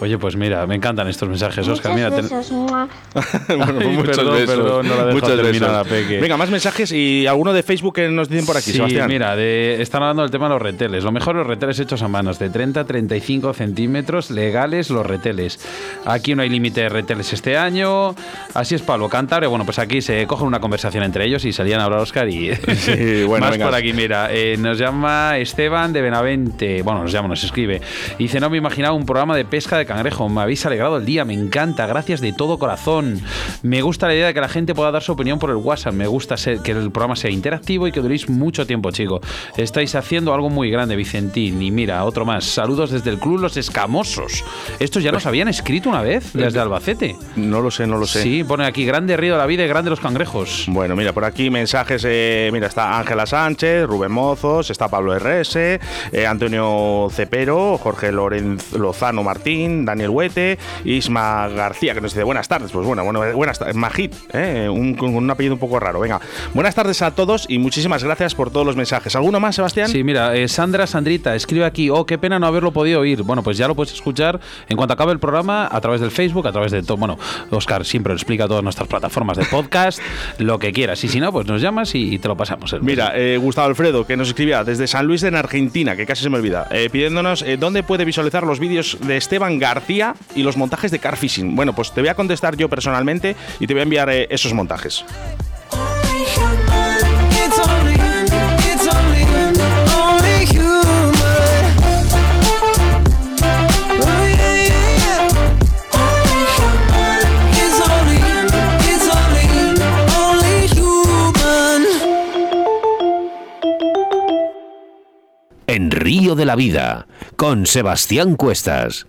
Oye, pues mira, me encantan estos mensajes, Oscar. Muchos Mira, ten- besos, mua. (laughs) bueno, pues Ay, muchos perdón, besos. perdón, no la dejo muchos terminar besos. Peque. Venga, más mensajes y alguno de Facebook que nos dicen por aquí, sí, Sebastián. mira, de- están hablando del tema de los reteles. Lo mejor los reteles hechos a manos, de 30 a 35 centímetros, legales los reteles. Aquí no hay límite de reteles este año. Así es, Pablo Cantabria. Bueno, pues aquí se cogen una conversación entre ellos y salían a hablar Oscar y... (laughs) Sí, bueno, Más venga. por aquí, mira. eh, nos llama Esteban de Benavente. Bueno, nos llama, nos escribe. Dice, no me imaginaba un programa de pesca de cangrejo. Me habéis alegrado el día, me encanta. Gracias de todo corazón. Me gusta la idea de que la gente pueda dar su opinión por el WhatsApp. Me gusta ser- que el programa sea interactivo y que duréis mucho tiempo, chico. Estáis haciendo algo muy grande, Vicentín. Y mira, otro más. Saludos desde el Club Los Escamosos. Estos ya nos habían escrito una vez, desde Albacete. No lo sé, no lo sé. Sí, pone aquí, grande río de la vida y grande los cangrejos. Bueno, mira, por aquí mensajes. eh, mira, está Ángela Sánchez, Rubén Mozos, está Pablo RS, eh, Antonio Cepero, Jorge Lorenz, Lozano Martín, Daniel Huete, Isma García, que nos dice buenas tardes. Pues bueno, bueno buenas tardes. Majid, eh, un, con un apellido un poco raro. Venga, buenas tardes a todos y muchísimas gracias por todos los mensajes. ¿Alguno más, Sebastián? Sí, mira, eh, Sandra Sandrita escribe aquí, oh, qué pena no haberlo podido oír. Bueno, pues ya lo puedes escuchar en cuanto acabe el programa a través del Facebook, a través de todo. Bueno, Oscar siempre lo explica todas nuestras plataformas de podcast, (laughs) lo que quieras. Y si no, pues nos llamas y, y te lo pasamos. Mira, eh, Gustavo Alfredo, que nos escribía desde San Luis en Argentina, que casi se me olvida, eh, pidiéndonos dónde puede visualizar los vídeos de Esteban García y los montajes de Car Fishing. Bueno, pues te voy a contestar yo personalmente y te voy a enviar eh, esos montajes. En Río de la Vida, con Sebastián Cuestas.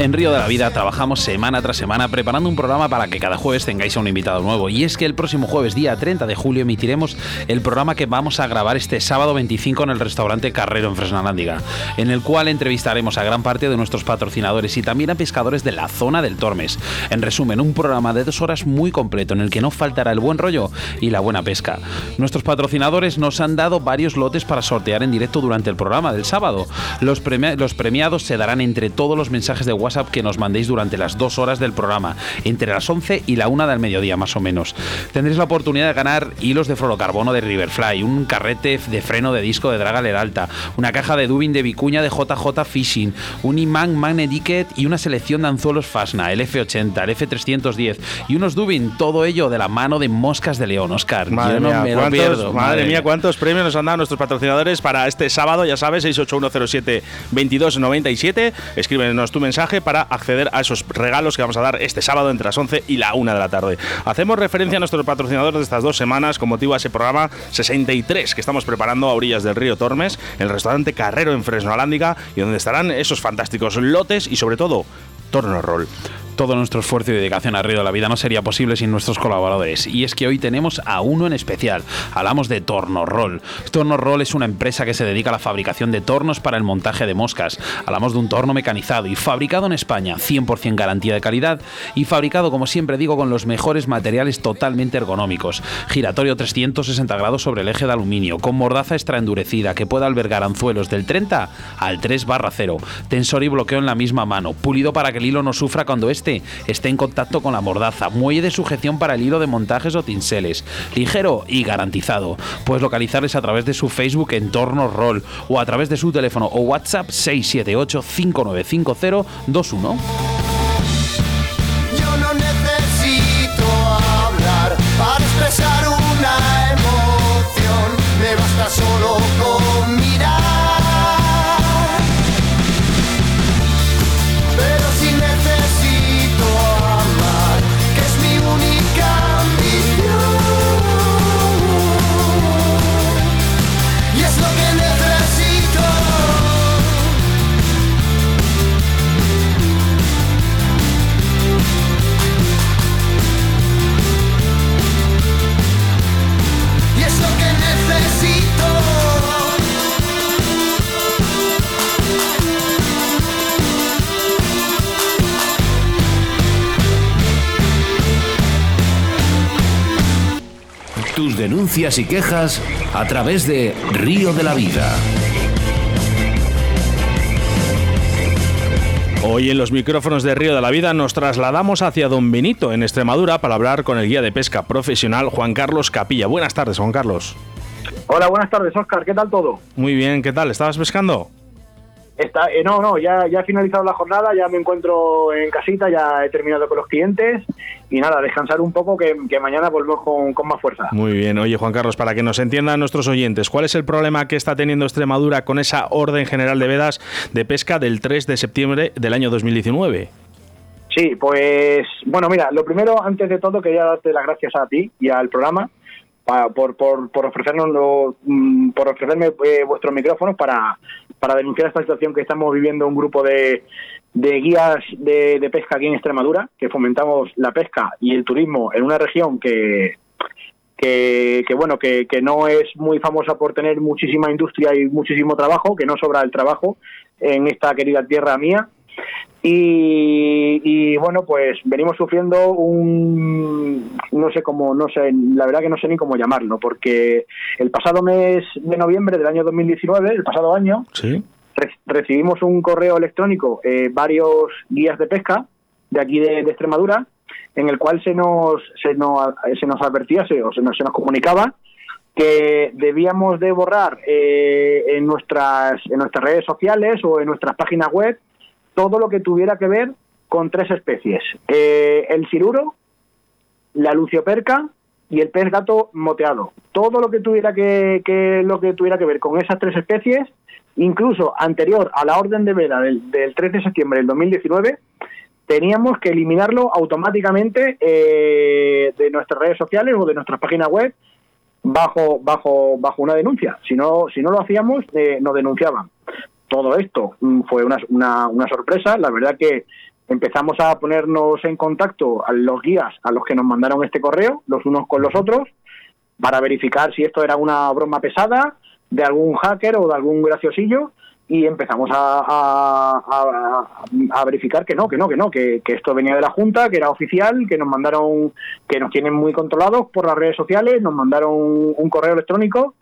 En Río de la Vida trabajamos semana tras semana preparando un programa para que cada jueves tengáis a un invitado nuevo. Y es que el próximo jueves, día 30 de julio, emitiremos el programa que vamos a grabar este sábado 25 en el restaurante Carrero en Fresnalándiga, en el cual entrevistaremos a gran parte de nuestros patrocinadores y también a pescadores de la zona del Tormes. En resumen, un programa de dos horas muy completo en el que no faltará el buen rollo y la buena pesca. Nuestros patrocinadores nos han dado varios lotes para sortear en directo durante el programa del sábado. Los, premia- los premiados se darán entre todos los mensajes de WhatsApp que nos mandéis durante las dos horas del programa, entre las 11 y la 1 del mediodía más o menos. Tendréis la oportunidad de ganar hilos de fluorocarbono de Riverfly, un carrete de freno de disco de Draga Leralta, una caja de dubin de vicuña de JJ Fishing, un imán Magnet Ticket y una selección de anzuelos Fasna, el F80, el F310 y unos dubin, todo ello de la mano de Moscas de León, Oscar. Madre Yo no mía, me lo pierdo. madre mía, cuántos premios nos han dado nuestros patrocinadores para este sábado, ya sabes, 68107-2297. Escríbenos tu mensaje para acceder a esos regalos que vamos a dar este sábado entre las 11 y la 1 de la tarde. Hacemos referencia a nuestros patrocinadores de estas dos semanas con motivo a ese programa 63 que estamos preparando a orillas del río Tormes, en el restaurante Carrero en Fresno Alándiga, y donde estarán esos fantásticos lotes y sobre todo Torno Roll. Todo nuestro esfuerzo y dedicación a Río de la Vida no sería posible sin nuestros colaboradores. Y es que hoy tenemos a uno en especial. Hablamos de Tornorol. Tornorol es una empresa que se dedica a la fabricación de tornos para el montaje de moscas. Hablamos de un torno mecanizado y fabricado en España, 100% garantía de calidad y fabricado, como siempre digo, con los mejores materiales totalmente ergonómicos. Giratorio 360 grados sobre el eje de aluminio, con mordaza extra endurecida que puede albergar anzuelos del 30 al 3 barra 0. Tensor y bloqueo en la misma mano, pulido para que el hilo no sufra cuando esté en contacto con la mordaza, muelle de sujeción para el hilo de montajes o tinseles, ligero y garantizado. Puedes localizarles a través de su Facebook Entorno Roll o a través de su teléfono o WhatsApp 678 595021. Yo no necesito hablar para expresar una emoción. Solo con denuncias y quejas a través de Río de la Vida. Hoy en los micrófonos de Río de la Vida nos trasladamos hacia Don Benito, en Extremadura, para hablar con el guía de pesca profesional Juan Carlos Capilla. Buenas tardes, Juan Carlos. Hola, buenas tardes, Oscar. ¿Qué tal todo? Muy bien, ¿qué tal? ¿Estabas pescando? Está, eh, no, no, ya, ya he finalizado la jornada, ya me encuentro en casita, ya he terminado con los clientes y nada, descansar un poco que, que mañana volvemos con, con, más fuerza. Muy bien, oye Juan Carlos, para que nos entiendan nuestros oyentes, ¿cuál es el problema que está teniendo Extremadura con esa orden general de vedas de pesca del 3 de septiembre del año 2019? Sí, pues bueno, mira, lo primero, antes de todo, quería darte las gracias a ti y al programa por, por, por, ofrecernos mm, por ofrecerme eh, vuestros micrófonos para, para denunciar esta situación que estamos viviendo un grupo de, guías de, pesca aquí en Extremadura, que fomentamos la pesca y el turismo en una región que, que, bueno, que, no es muy famosa por tener muchísima industria y muchísimo trabajo, que no sobra el trabajo en esta querida tierra mía. Y, y, bueno, pues venimos sufriendo un, no sé cómo, no sé, la verdad que no sé ni cómo llamarlo, porque el pasado mes de noviembre del año 2019, el pasado año, ¿Sí? re recibimos un correo electrónico, eh, varios guías de pesca de aquí de, de, Extremadura, en el cual se nos, se nos, se nos advertía se, o se nos, se nos comunicaba que debíamos de borrar eh, en, nuestras, en nuestras redes sociales o en nuestras páginas web todo lo que tuviera que ver con tres especies. Eh, el ciruro, la lucioperca y el pez gato moteado. Todo lo que tuviera que, que, lo que tuviera que ver con esas tres especies, incluso anterior a la orden de veda del, del 3 de septiembre del 2019, teníamos que eliminarlo automáticamente eh, de nuestras redes sociales o de nuestras páginas web bajo bajo bajo una denuncia. Si no si no lo hacíamos, eh, nos denunciaban todo esto fue una, una, una, sorpresa. La verdad que empezamos a ponernos en contacto a los guías a los que nos mandaron este correo, los unos con los otros, para verificar si esto era una broma pesada de algún hacker o de algún graciosillo y empezamos a, verificar que no, que no, que no, que, esto venía de la Junta, que era oficial, que nos mandaron, que nos tienen muy controlados por las redes sociales, nos mandaron un correo electrónico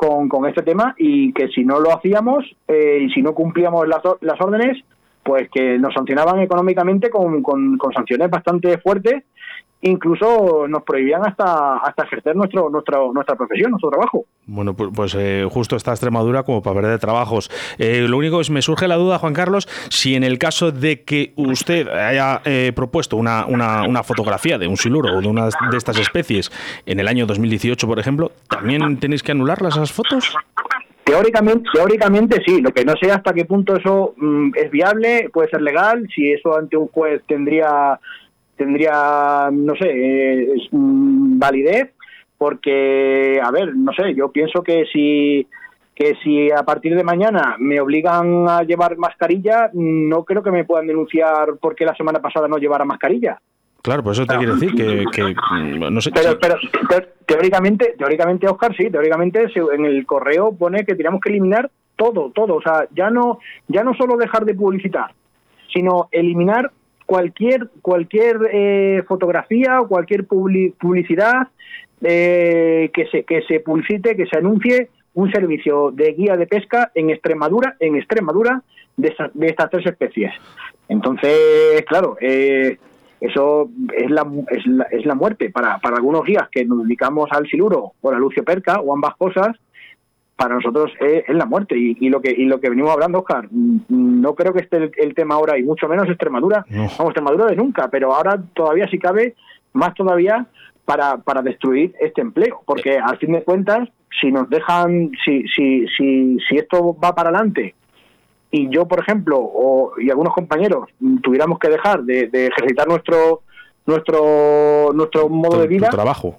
con, con, este tema y que si no lo hacíamos eh, y si no cumplíamos las, las, órdenes, pues que nos sancionaban económicamente con, con, con, sanciones bastante fuertes, incluso nos prohibían hasta hasta ejercer nuestro, nuestro nuestra profesión, nuestro trabajo. Bueno, pues, pues eh, justo está Extremadura como para perder trabajos. Eh, lo único es, me surge la duda, Juan Carlos, si en el caso de que usted haya eh, propuesto una, una, una, fotografía de un siluro o de una de estas especies en el año 2018, por ejemplo, ¿también tenéis que anularlas esas fotos? Teóricamente, teóricamente sí, lo que no sé hasta qué punto eso mm, es viable, puede ser legal, si eso ante un juez tendría tendría, no sé, eh, validez, porque, a ver, no sé, yo pienso que si que si a partir de mañana me obligan a llevar mascarilla, no creo que me puedan denunciar porque la semana pasada no llevara mascarilla. Claro, pues eso te quiere decir que, que no sé. Pero, pero, pero, teóricamente, teóricamente, Oscar, sí, teóricamente en el correo pone que tenemos que eliminar todo, todo, o sea, ya no, ya no solo dejar de publicitar, sino eliminar cualquier cualquier eh, fotografía o cualquier publicidad eh, que se que se publicite que se anuncie un servicio de guía de pesca en Extremadura en Extremadura de, de estas tres especies. Entonces claro eh, eso es la, es la, es la muerte para, para algunos guías que nos dedicamos al siluro o la lucio perca o ambas cosas para nosotros es, es la muerte. Y, y, lo que y lo que venimos hablando Oscar no creo que esté el, el tema ahora y mucho menos Extremadura. No. vamos Extremadura de nunca pero ahora todavía si cabe más todavía para, para destruir este empleo. Porque al fin de cuentas si nos dejan si si si si esto va para adelante y yo por ejemplo o y algunos compañeros tuviéramos que dejar de, de ejercitar nuestro nuestro nuestro modo tu, de vida trabajo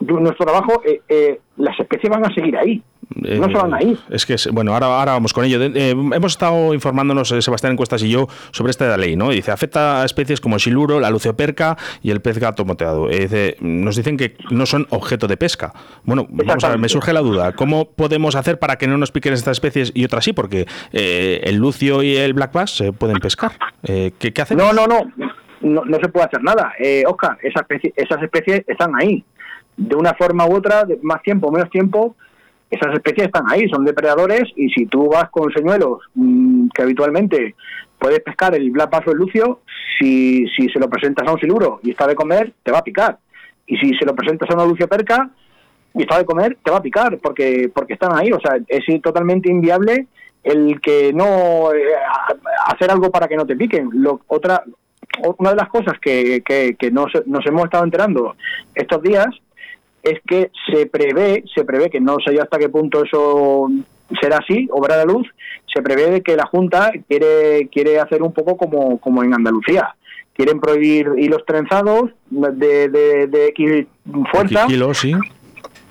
nuestro trabajo eh, eh, las especies van a seguir ahí no se van a ir. Es que, bueno, ahora, ahora vamos con ello. Eh, hemos estado informándonos, eh, Sebastián Encuestas y yo, sobre esta ley, ¿no? dice, afecta a especies como el siluro, la lucioperca y el pez gato moteado. Eh, dice, nos dicen que no son objeto de pesca. Bueno, vamos a ver, me surge la duda. ¿Cómo podemos hacer para que no nos piquen estas especies y otras sí? Porque eh, el lucio y el black bass se pueden pescar. ¿qué, ¿Qué hacemos? No, no, no. No, no se puede hacer nada. Oscar, esa especie, esas especies están ahí de una forma u otra, de más tiempo o menos tiempo, esas especies están ahí, son depredadores y si tú vas con señuelos mm, que habitualmente puedes pescar el black bass lucio, si, si se lo presentas a un siluro y está de comer, te va a picar. Y si se lo presentas a una lucio perca y está de comer, te va a picar porque, porque están ahí. O sea, es totalmente inviable el que no eh, hacer algo para que no te piquen. Lo, otra, una de las cosas que, que, que nos, nos hemos estado enterando estos días es que se prevé, se prevé que no sé hasta qué punto eso será así, obra de luz, se prevé que la Junta quiere, quiere hacer un poco como, como en Andalucía. Quieren prohibir hilos trenzados de, de, de X fuerza. X kilos, sí.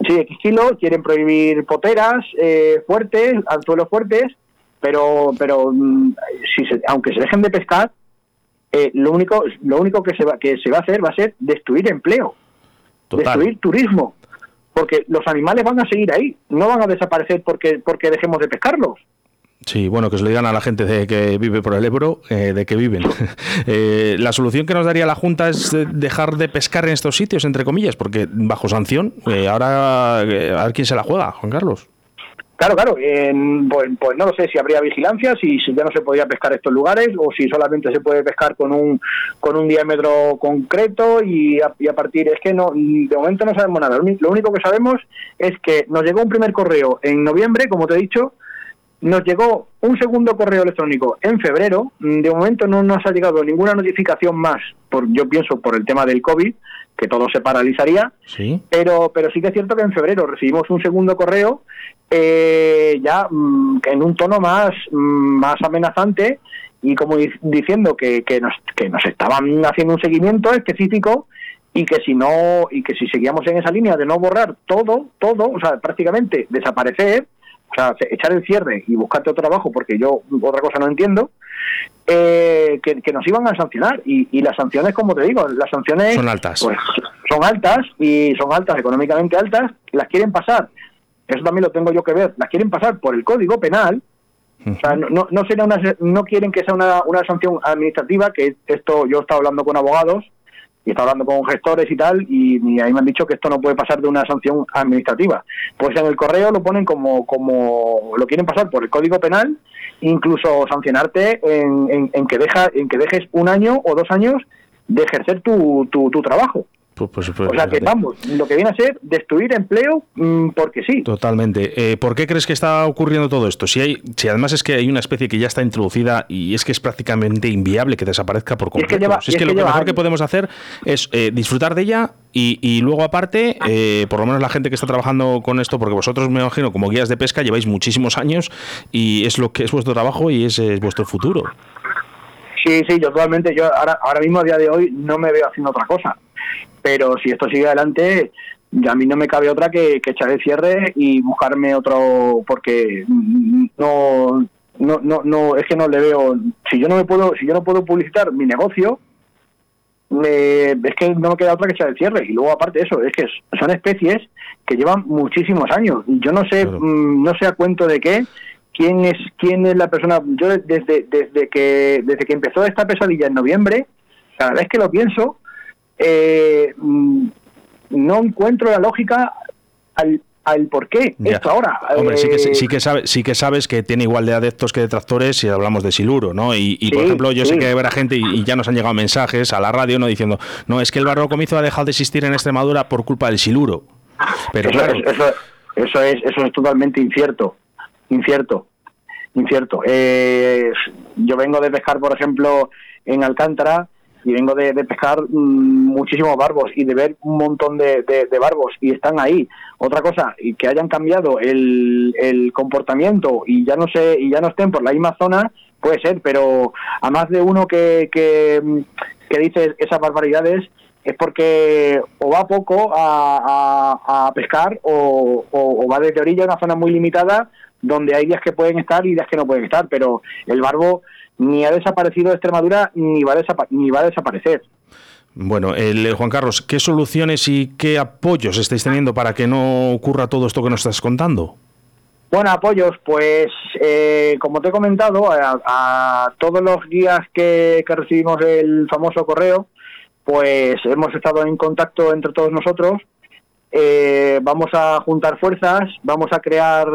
Sí, X kilos. Quieren prohibir poteras eh, fuertes, anzuelos fuertes, pero, pero mm, si se, aunque se dejen de pescar, eh, lo único, lo único que se va, que se va a hacer va a ser destruir empleo, Total. destruir turismo, porque los animales van a seguir ahí, no van a desaparecer porque, porque dejemos de pescarlos. Sí, bueno, que se lo digan a la gente de que vive por el Ebro, eh, de que viven. (laughs) eh, la solución que nos daría la Junta es de dejar de pescar en estos sitios, entre comillas, porque bajo sanción, eh, ahora eh, a ver quién se la juega, Juan Carlos. Claro, claro, eh, pues, pues, no lo sé si habría vigilancia, si, ya no se podría pescar estos lugares o si solamente se puede pescar con un con un diámetro concreto y a, y a partir es que no de momento no sabemos nada. Lo único que sabemos es que nos llegó un primer correo en noviembre, como te he dicho, nos llegó un segundo correo electrónico en febrero. De momento no nos ha llegado ninguna notificación más, por yo pienso por el tema del COVID, que todo se paralizaría. Sí. Pero, pero sí que es cierto que en febrero recibimos un segundo correo eh, ya mmm, en un tono más, mmm, más amenazante y como diciendo que, que, nos, que nos estaban haciendo un seguimiento específico y que si no y que si seguíamos en esa línea de no borrar todo todo o sea prácticamente desaparecer o sea, echar el cierre y buscarte otro trabajo, porque yo otra cosa no entiendo, eh, que, que, nos iban a sancionar. Y, y, las sanciones, como te digo, las sanciones son altas. Pues, son altas y son altas, económicamente altas, las quieren pasar, eso también lo tengo yo que ver, las quieren pasar por el Código Penal. O sea, no, no, será una, no quieren que sea una, una sanción administrativa, que esto yo he estado hablando con abogados y está hablando con gestores y tal, y, y, ahí me han dicho que esto no puede pasar de una sanción administrativa. Pues en el correo lo ponen como, como lo quieren pasar por el Código Penal, incluso sancionarte en, en, en que, deja, en que dejes un año o dos años de ejercer tu, tu, tu trabajo. Pues, pues, pues, o sea que vamos, lo que viene a ser destruir empleo mmm, porque sí. Totalmente. Eh, ¿Por qué crees que está ocurriendo todo esto? Si hay, si además es que hay una especie que ya está introducida y es que es prácticamente inviable que desaparezca por completo. Es que, lleva, si es, es que, que, lo mejor años. que podemos hacer es eh, disfrutar de ella y, y luego aparte, eh, por lo menos la gente que está trabajando con esto, porque vosotros me imagino como guías de pesca lleváis muchísimos años y es lo que es vuestro trabajo y es, es vuestro futuro. Sí, sí, yo totalmente, yo ahora, ahora mismo a día de hoy no me veo haciendo otra cosa pero si esto sigue adelante, a mí no me cabe otra que, que, echar el cierre y buscarme otro, porque no, no, no, no, es que no le veo, si yo no me puedo, si yo no puedo publicitar mi negocio, me, es que no me queda otra que echar el cierre. Y luego aparte de eso, es que son especies que llevan muchísimos años. Yo no sé, claro. mmm, no sé a cuento de qué, quién es, quién es la persona, yo desde, desde que, desde que empezó esta pesadilla en noviembre, cada vez que lo pienso, eh, no encuentro la lógica al, al por qué ya. esto ahora. Hombre, eh, sí, que, sí, que sabe, sí que sabes que tiene igual de adeptos que detractores si hablamos de Siluro, ¿no? Y, y sí, por ejemplo, yo sí. sé que habrá gente, y, y, ya nos han llegado mensajes a la radio, ¿no? Diciendo, no, es que el barro comienzo ha dejado de existir en Extremadura por culpa del Siluro. Pero eso, claro. Eso, eso, es, eso es totalmente incierto. Incierto. Incierto. Eh, yo vengo de pescar, por ejemplo, en Alcántara y vengo de, pescar mmm, muchísimos barbos y de ver un montón de, barbos y están ahí. Otra cosa, y que hayan cambiado el, comportamiento y ya no sé y ya no estén por la misma zona, puede ser, pero a más de uno que, que, que dice esas barbaridades es porque o va poco a pescar o, o, o va desde orilla a una zona muy limitada donde hay días que pueden estar y días que no pueden estar, pero el barbo ni ha desaparecido de Extremadura ni va a, desapa ni va a desaparecer. Bueno, el, Juan Carlos, ¿qué soluciones y qué apoyos estáis teniendo para que no ocurra todo esto que nos estás contando? Bueno, apoyos, pues eh, como te he comentado, a, a todos los guías que, que, recibimos el famoso correo, pues hemos estado en contacto entre todos nosotros eh, vamos a juntar fuerzas, vamos a crear,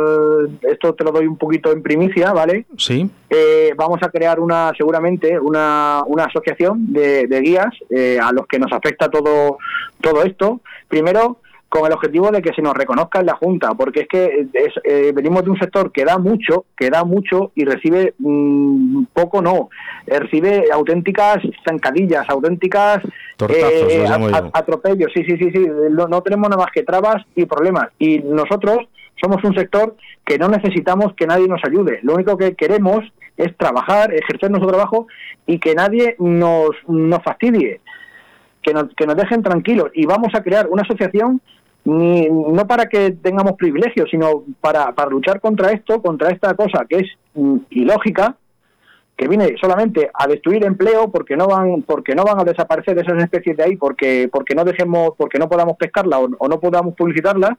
esto te lo doy un poquito en primicia, ¿vale? Sí. Eh, vamos a crear una, seguramente, una, una asociación de, de guías eh, a los que nos afecta todo, todo esto. Primero, con el objetivo de que se nos reconozca en la Junta, porque es que es, eh, venimos de un sector que da mucho, que da mucho y recibe mm, poco, no, Eh, recibe auténticas zancadillas, auténticas Tortazos, eh, atropellos, sí, sí, sí, sí, no, no tenemos nada más que trabas y problemas. Y nosotros somos un sector que no necesitamos que nadie nos ayude. Lo único que queremos es trabajar, ejercer nuestro trabajo y que nadie nos, nos fastidie, que nos, que nos dejen tranquilos. Y vamos a crear una asociación ni, no para que tengamos privilegios, sino para, para luchar contra esto, contra esta cosa que es mm, ilógica, que viene solamente a destruir empleo porque no van porque no van a desaparecer esas especies de ahí porque porque no dejemos porque no podamos pescarla o, no podamos publicitarla.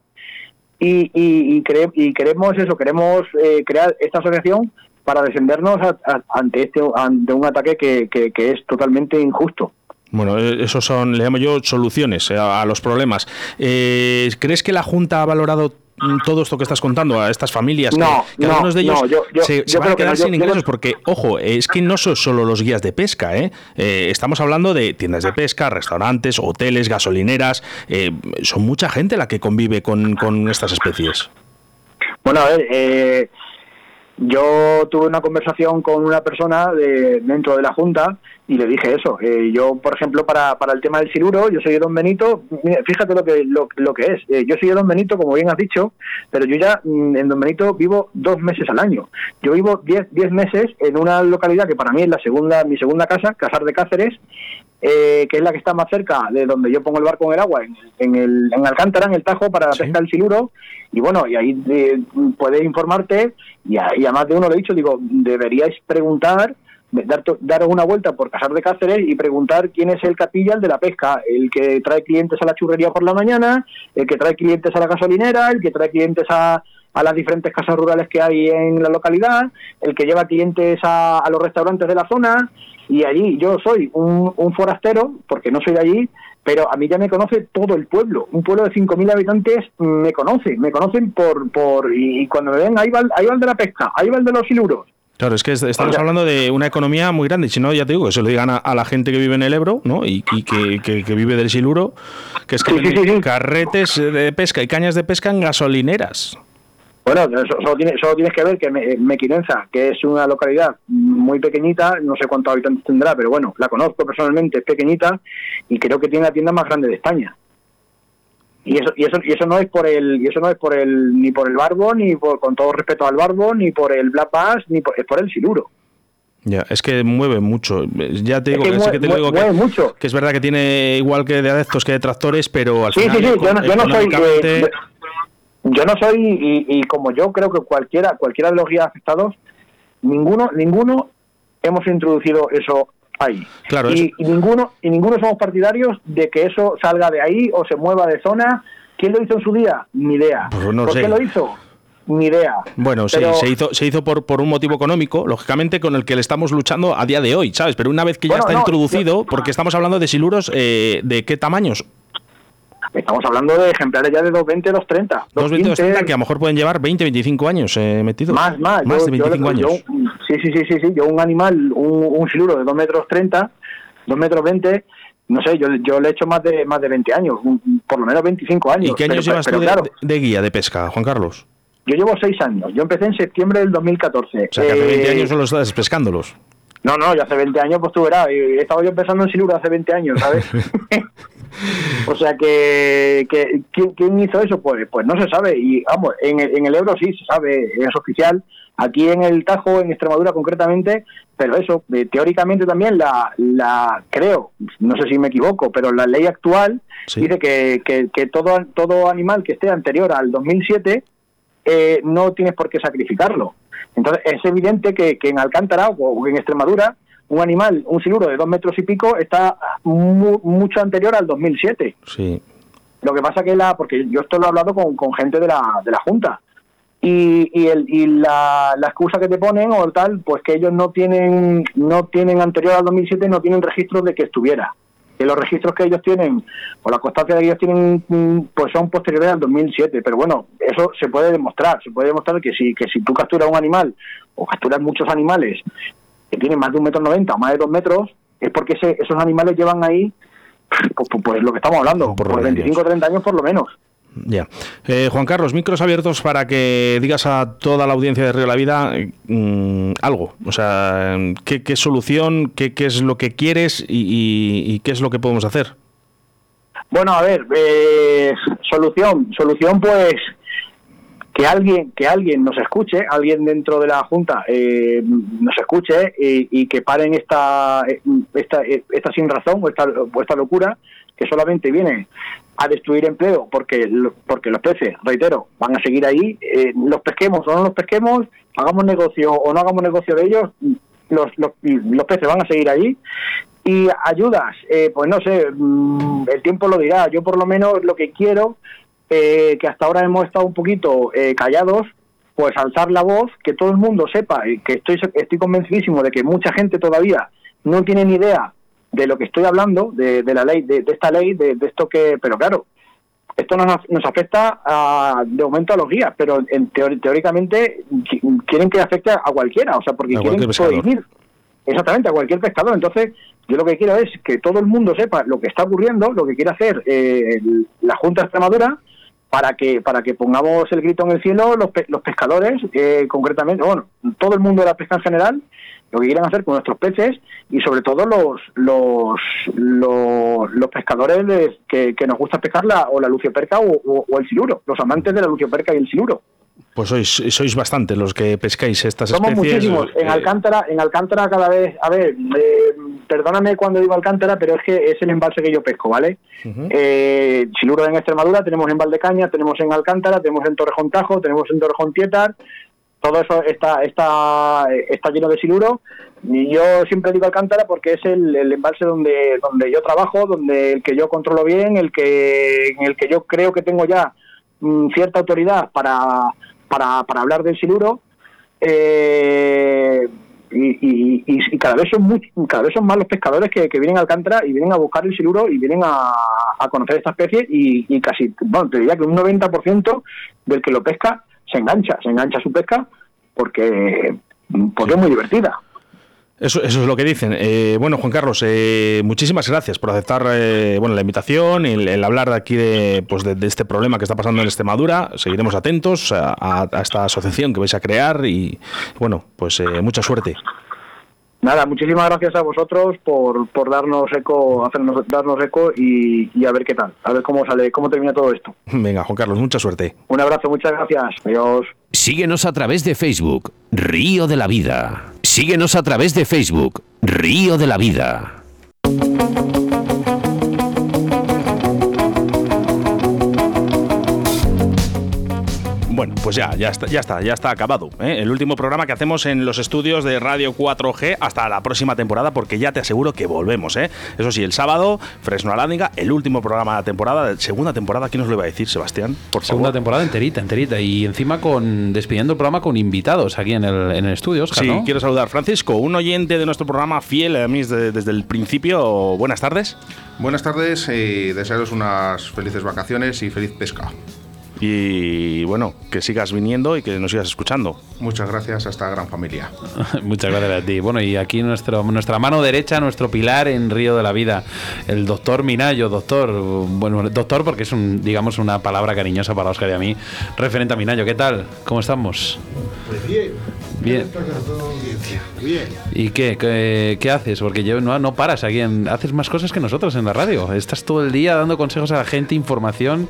Y, y, y, cre- y queremos eso queremos eh, crear esta asociación para defendernos ante este ante un ataque que, que, que es totalmente injusto Bueno, eh, esos son, le llamo yo, soluciones eh, a, a los problemas. Eh, ¿Crees que la Junta ha valorado mm, todo esto que estás contando a estas familias? No, que, que no, algunos de ellos no, yo- yo- se, yo se van a que quedar sin ingresos porque, ojo, es que no son solo los guías de pesca, ¿eh? Eh, estamos hablando de tiendas de pesca, restaurantes, hoteles, gasolineras. eh, son mucha gente la que convive con, con estas especies. Bueno, a ver, eh, yo tuve una conversación con una persona de, dentro de la Junta y le dije eso. Eh, yo, por ejemplo, para, para el tema del siluro, yo soy de Don Benito, mira, fíjate lo que, lo, lo que es. Eh, yo soy de Don Benito, como bien has dicho, pero yo ya mm, en Don Benito vivo dos meses al año. Yo vivo diez, diez meses en una localidad que para mí es la segunda, mi segunda casa, Casar de Cáceres, eh, que es la que está más cerca de donde yo pongo el barco en el agua, en, en el, en Alcántara, en el Tajo, para la pesca del siluro. Y bueno, y ahí eh, puedes informarte, y a, y a más de uno lo he dicho, digo, deberíais preguntar, dar, daros una vuelta por Casar de Cáceres y preguntar quién es el capilla, el de la pesca, el que trae clientes a la churrería por la mañana, el que trae clientes a la gasolinera, el que trae clientes a, a las diferentes casas rurales que hay en la localidad, el que lleva clientes a, a los restaurantes de la zona, y allí yo soy un, un forastero, porque no soy de allí, pero a mí ya me conoce todo el pueblo. Un pueblo de 5.000 habitantes me conoce, me conocen por... por y, cuando me ven, ahí va, ahí va el de la pesca, ahí va el de los siluros. Claro, es que es- estamos hablando de una economía muy grande. Si no, ya te digo, que se lo digan a, a la gente que vive en el Ebro, ¿no? Y, y que, que- que vive del siluro, que es que Sí, sí, venden sí, sí. carretes de pesca y cañas de pesca en gasolineras. Bueno, solo, tiene- solo tienes que ver que Me- Mequinenza, que es una localidad muy pequeñita, no sé cuántos habitantes tendrá, pero bueno, la conozco personalmente, es pequeñita y creo que tiene la tienda más grande de España. Y eso, y eso, y eso no es por el, y eso no es por el, ni por el barbo, ni por, con todo respeto al barbo, ni por el black bass, ni por, es por el siluro. Ya, es que mueve mucho. Ya te digo, que que, sí mueve- que te digo mueve que, mucho. que es verdad que tiene igual que de adeptos que de tractores, pero al Sí, final sí, sí, yo no, yo no soy, eh, yo no soy y, y como yo creo que cualquiera, cualquiera de los guías afectados, ninguno, ninguno hemos introducido eso ahí. Claro, y, ninguno y ninguno somos partidarios de que eso salga de ahí o se mueva de zona. ¿Quién lo hizo en su día? Ni idea. Pues no ¿Por sé. qué lo hizo? Ni idea. Bueno, Pero- sí, se hizo, se hizo por, por un motivo económico, lógicamente, con el que le estamos luchando a día de hoy, ¿sabes? Pero una vez que ya Bueno, está no, introducido, porque estamos hablando de siluros, eh, ¿de qué tamaños? Estamos hablando de ejemplares ya de 220, 230. 220, 215, 230, que a lo mejor pueden llevar 20, 25 años eh, metidos. Más, más. Más Yo- de yo- 25 yo- años. sí, sí, sí, sí, sí. Yo un animal, un, un siluro de 2 metros 30, 2 metros 20, no sé, yo, yo le he hecho más de más de 20 años, un- por lo menos 25 años. ¿Y qué Pero- años llevas pero tú de, claro, de- guía de pesca, Juan Carlos? yo llevo 6 años. Yo empecé en septiembre del 2014. O sea, que hace 20 Eh, años solo estás pescándolos. No, no, ya hace 20 años, pues tú verás. He estado yo empezando en siluro hace 20 años, ¿sabes? (laughs) o sea que, que ¿quién, quién hizo eso? Pues pues no se sabe. Y vamos, en el, en el Ebro sí se sabe, es oficial. Aquí en el Tajo, en Extremadura concretamente, pero eso, eh, teóricamente también la, la creo, no sé si me equivoco, pero la ley actual dice que, que, que todo, todo animal que esté anterior al 2007 eh, no tienes por qué sacrificarlo. Entonces es evidente que, que en Alcántara o en Extremadura un animal, un siluro de dos metros y pico está mu- mucho anterior al 2007. Sí. Lo que pasa que la, porque yo esto lo he hablado con, con gente de la, de la Junta y, y, el, y la, la excusa que te ponen o tal, pues que ellos no tienen no tienen anterior al 2007 no tienen registro de que estuviera. que los registros que ellos tienen o la constancia que ellos tienen mm, pues son posteriores al 2007 pero bueno eso se puede demostrar se puede demostrar que si que si tú capturas un animal o capturas muchos animales que tienen más de un metro noventa o más de dos metros es porque ese- esos animales llevan ahí pues, pues, pues lo que estamos hablando por, 25 o 30 años por lo menos Ya. Eh, Juan Carlos, micros abiertos para que digas a toda la audiencia de Río de la Vida mm, algo. O sea, ¿qué, qué solución, qué, qué es lo que quieres y, y- y qué es lo que podemos hacer? Bueno, a ver, eh, solución, solución pues que alguien que alguien nos escuche, alguien dentro de la junta eh, nos escuche y, que paren esta esta esta sin razón o esta, o esta locura que solamente viene a destruir empleo porque porque los peces, reitero, van a seguir ahí, eh, los pesquemos o no los pesquemos, hagamos negocio o no hagamos negocio de ellos, los, los, los peces van a seguir ahí y ayudas, eh, pues no sé, mm, el tiempo lo dirá. Yo por lo menos lo que quiero, eh, que hasta ahora hemos estado un poquito eh, callados, pues alzar la voz, que todo el mundo sepa, y que estoy, estoy convencidísimo de que mucha gente todavía no tiene ni idea de lo que estoy hablando, de, de la ley, de, de esta ley, de, de esto que, pero claro, esto nos, nos afecta a- de momento a los guías, pero en teori- teóricamente qui- quieren que afecte a cualquiera, o sea, porque A quieren prohibir Exactamente, a cualquier pescador. Entonces, yo lo que quiero es que todo el mundo sepa lo que está ocurriendo, lo que quiere hacer eh, la Junta Extremadura para que para que pongamos el grito en el cielo los, pe- los pescadores, eh, concretamente, bueno, todo el mundo de la pesca en general, lo que quieren hacer con nuestros peces y sobre todo los los los, los pescadores que, que nos gusta pescar la, o la lucioperca o, o- o el siluro, los amantes de la lucioperca y el siluro. Pues sois, sois bastantes los que pescáis estas Somos especies. muchísimos. En eh, Alcántara, en Alcántara cada vez, a ver, eh, perdóname cuando digo Alcántara, pero es que es el embalse que yo pesco, ¿vale? Eh, Siluro en Extremadura, tenemos en Valdecaña, tenemos en Alcántara, tenemos en Torrejón Tajo, tenemos en Torrejón Tietar, todo eso está, está, está lleno de siluro. Y yo siempre digo Alcántara porque es el, el embalse donde, donde yo trabajo, donde el que yo controlo bien, el que, en el que yo creo que tengo ya mm, cierta autoridad para, para, para hablar del siluro. Eh, y, y- y- cada vez son much- cada vez son más los pescadores que, que vienen a Alcántara y vienen a buscar el siluro y vienen a, a conocer esta especie y, y casi, bueno, te diría que un 90% del que lo pesca se engancha, se engancha su pesca porque, porque es muy divertida. Eso, eso es lo que dicen. Eh, bueno, Juan Carlos, eh, muchísimas gracias por aceptar eh, bueno, la invitación, el, el hablar de aquí de, pues de, este problema que está pasando en Extremadura. Seguiremos atentos a, a- a esta asociación que vais a crear y, bueno, pues eh, mucha suerte. Nada, muchísimas gracias a vosotros por, por darnos eco, hacernos darnos eco y, y a ver qué tal, a ver cómo sale, cómo termina todo esto. (laughs) Venga, Juan Carlos, mucha suerte. Un abrazo, muchas gracias. Adiós. Síguenos a través de Facebook, Río de la Vida. Síguenos a través de Facebook, Río de la Vida. Bueno, pues ya, ya está, ya está, ya está acabado. ¿eh? El último programa que hacemos en los estudios de Radio 4G hasta la próxima temporada, porque ya te aseguro que volvemos. ¿eh? Eso sí, el sábado, Fresno Alándiga, el último programa de la temporada, segunda temporada, ¿quién nos lo iba a decir, Sebastián? Por Segunda favor. temporada enterita, enterita. Y encima con despidiendo el programa con invitados aquí en el, en el estudio, Oscar, Sí, ¿no? quiero saludar. Francisco, un oyente de nuestro programa fiel a mí desde, desde el principio. Buenas tardes. Buenas tardes y desearos unas felices vacaciones y feliz pesca. Y bueno, que sigas viniendo y que nos sigas escuchando. Muchas gracias a esta gran familia. (laughs) Muchas gracias a ti. Bueno, y aquí nuestro, nuestra mano derecha, nuestro pilar en Río de la Vida, el doctor Minayo, doctor, bueno, doctor porque es un, digamos, una palabra cariñosa para Oscar y a mí, referente a Minayo. ¿Qué tal? ¿Cómo estamos? Pues bien. Bien. Bien. ¿Y qué, qué, qué haces? Porque yo no, no paras aquí, en- haces más cosas que nosotros en la radio. Estás todo el día dando consejos a la gente, información.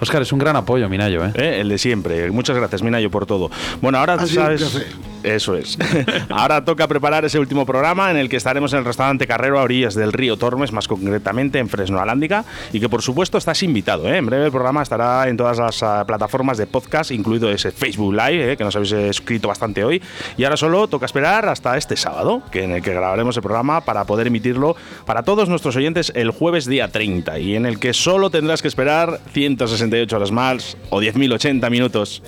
Oscar, es un gran apoyo, Minayo. ¿eh? Eh, El de siempre. Muchas gracias, Minayo, por todo. Bueno, ahora un sabes. Eso es. (laughs) ahora toca preparar ese último programa en el que estaremos en el restaurante Carrero a orillas del río Tormes, más concretamente en Fresno Alándiga, y que por supuesto estás invitado. ¿eh? En breve el programa estará en todas las ah, plataformas de podcast, incluido ese Facebook Live, ¿eh? que nos habéis escrito bastante hoy. Y ahora solo toca esperar hasta este sábado, que en el que grabaremos el programa para poder emitirlo para todos nuestros oyentes el jueves día 30, y en el que solo tendrás que esperar 168 horas más o 10.080 minutos.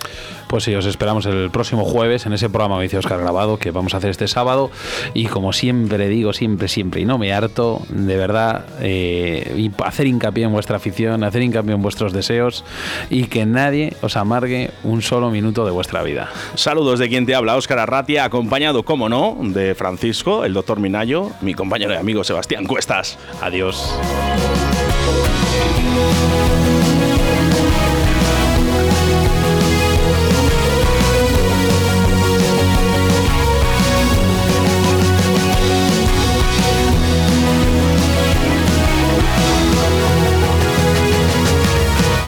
Pues sí, os esperamos el próximo jueves en ese programa Oscar Grabado, que vamos a hacer este sábado. Y como siempre digo, siempre, siempre, y no me harto, de verdad, eh, hacer hincapié en vuestra afición, hacer hincapié en vuestros deseos y que nadie os amargue un solo minuto de vuestra vida. Saludos de quien te habla, Óscar Arratia, acompañado, como no, de Francisco, el doctor Minayo, mi compañero y amigo Sebastián Cuestas. Adiós.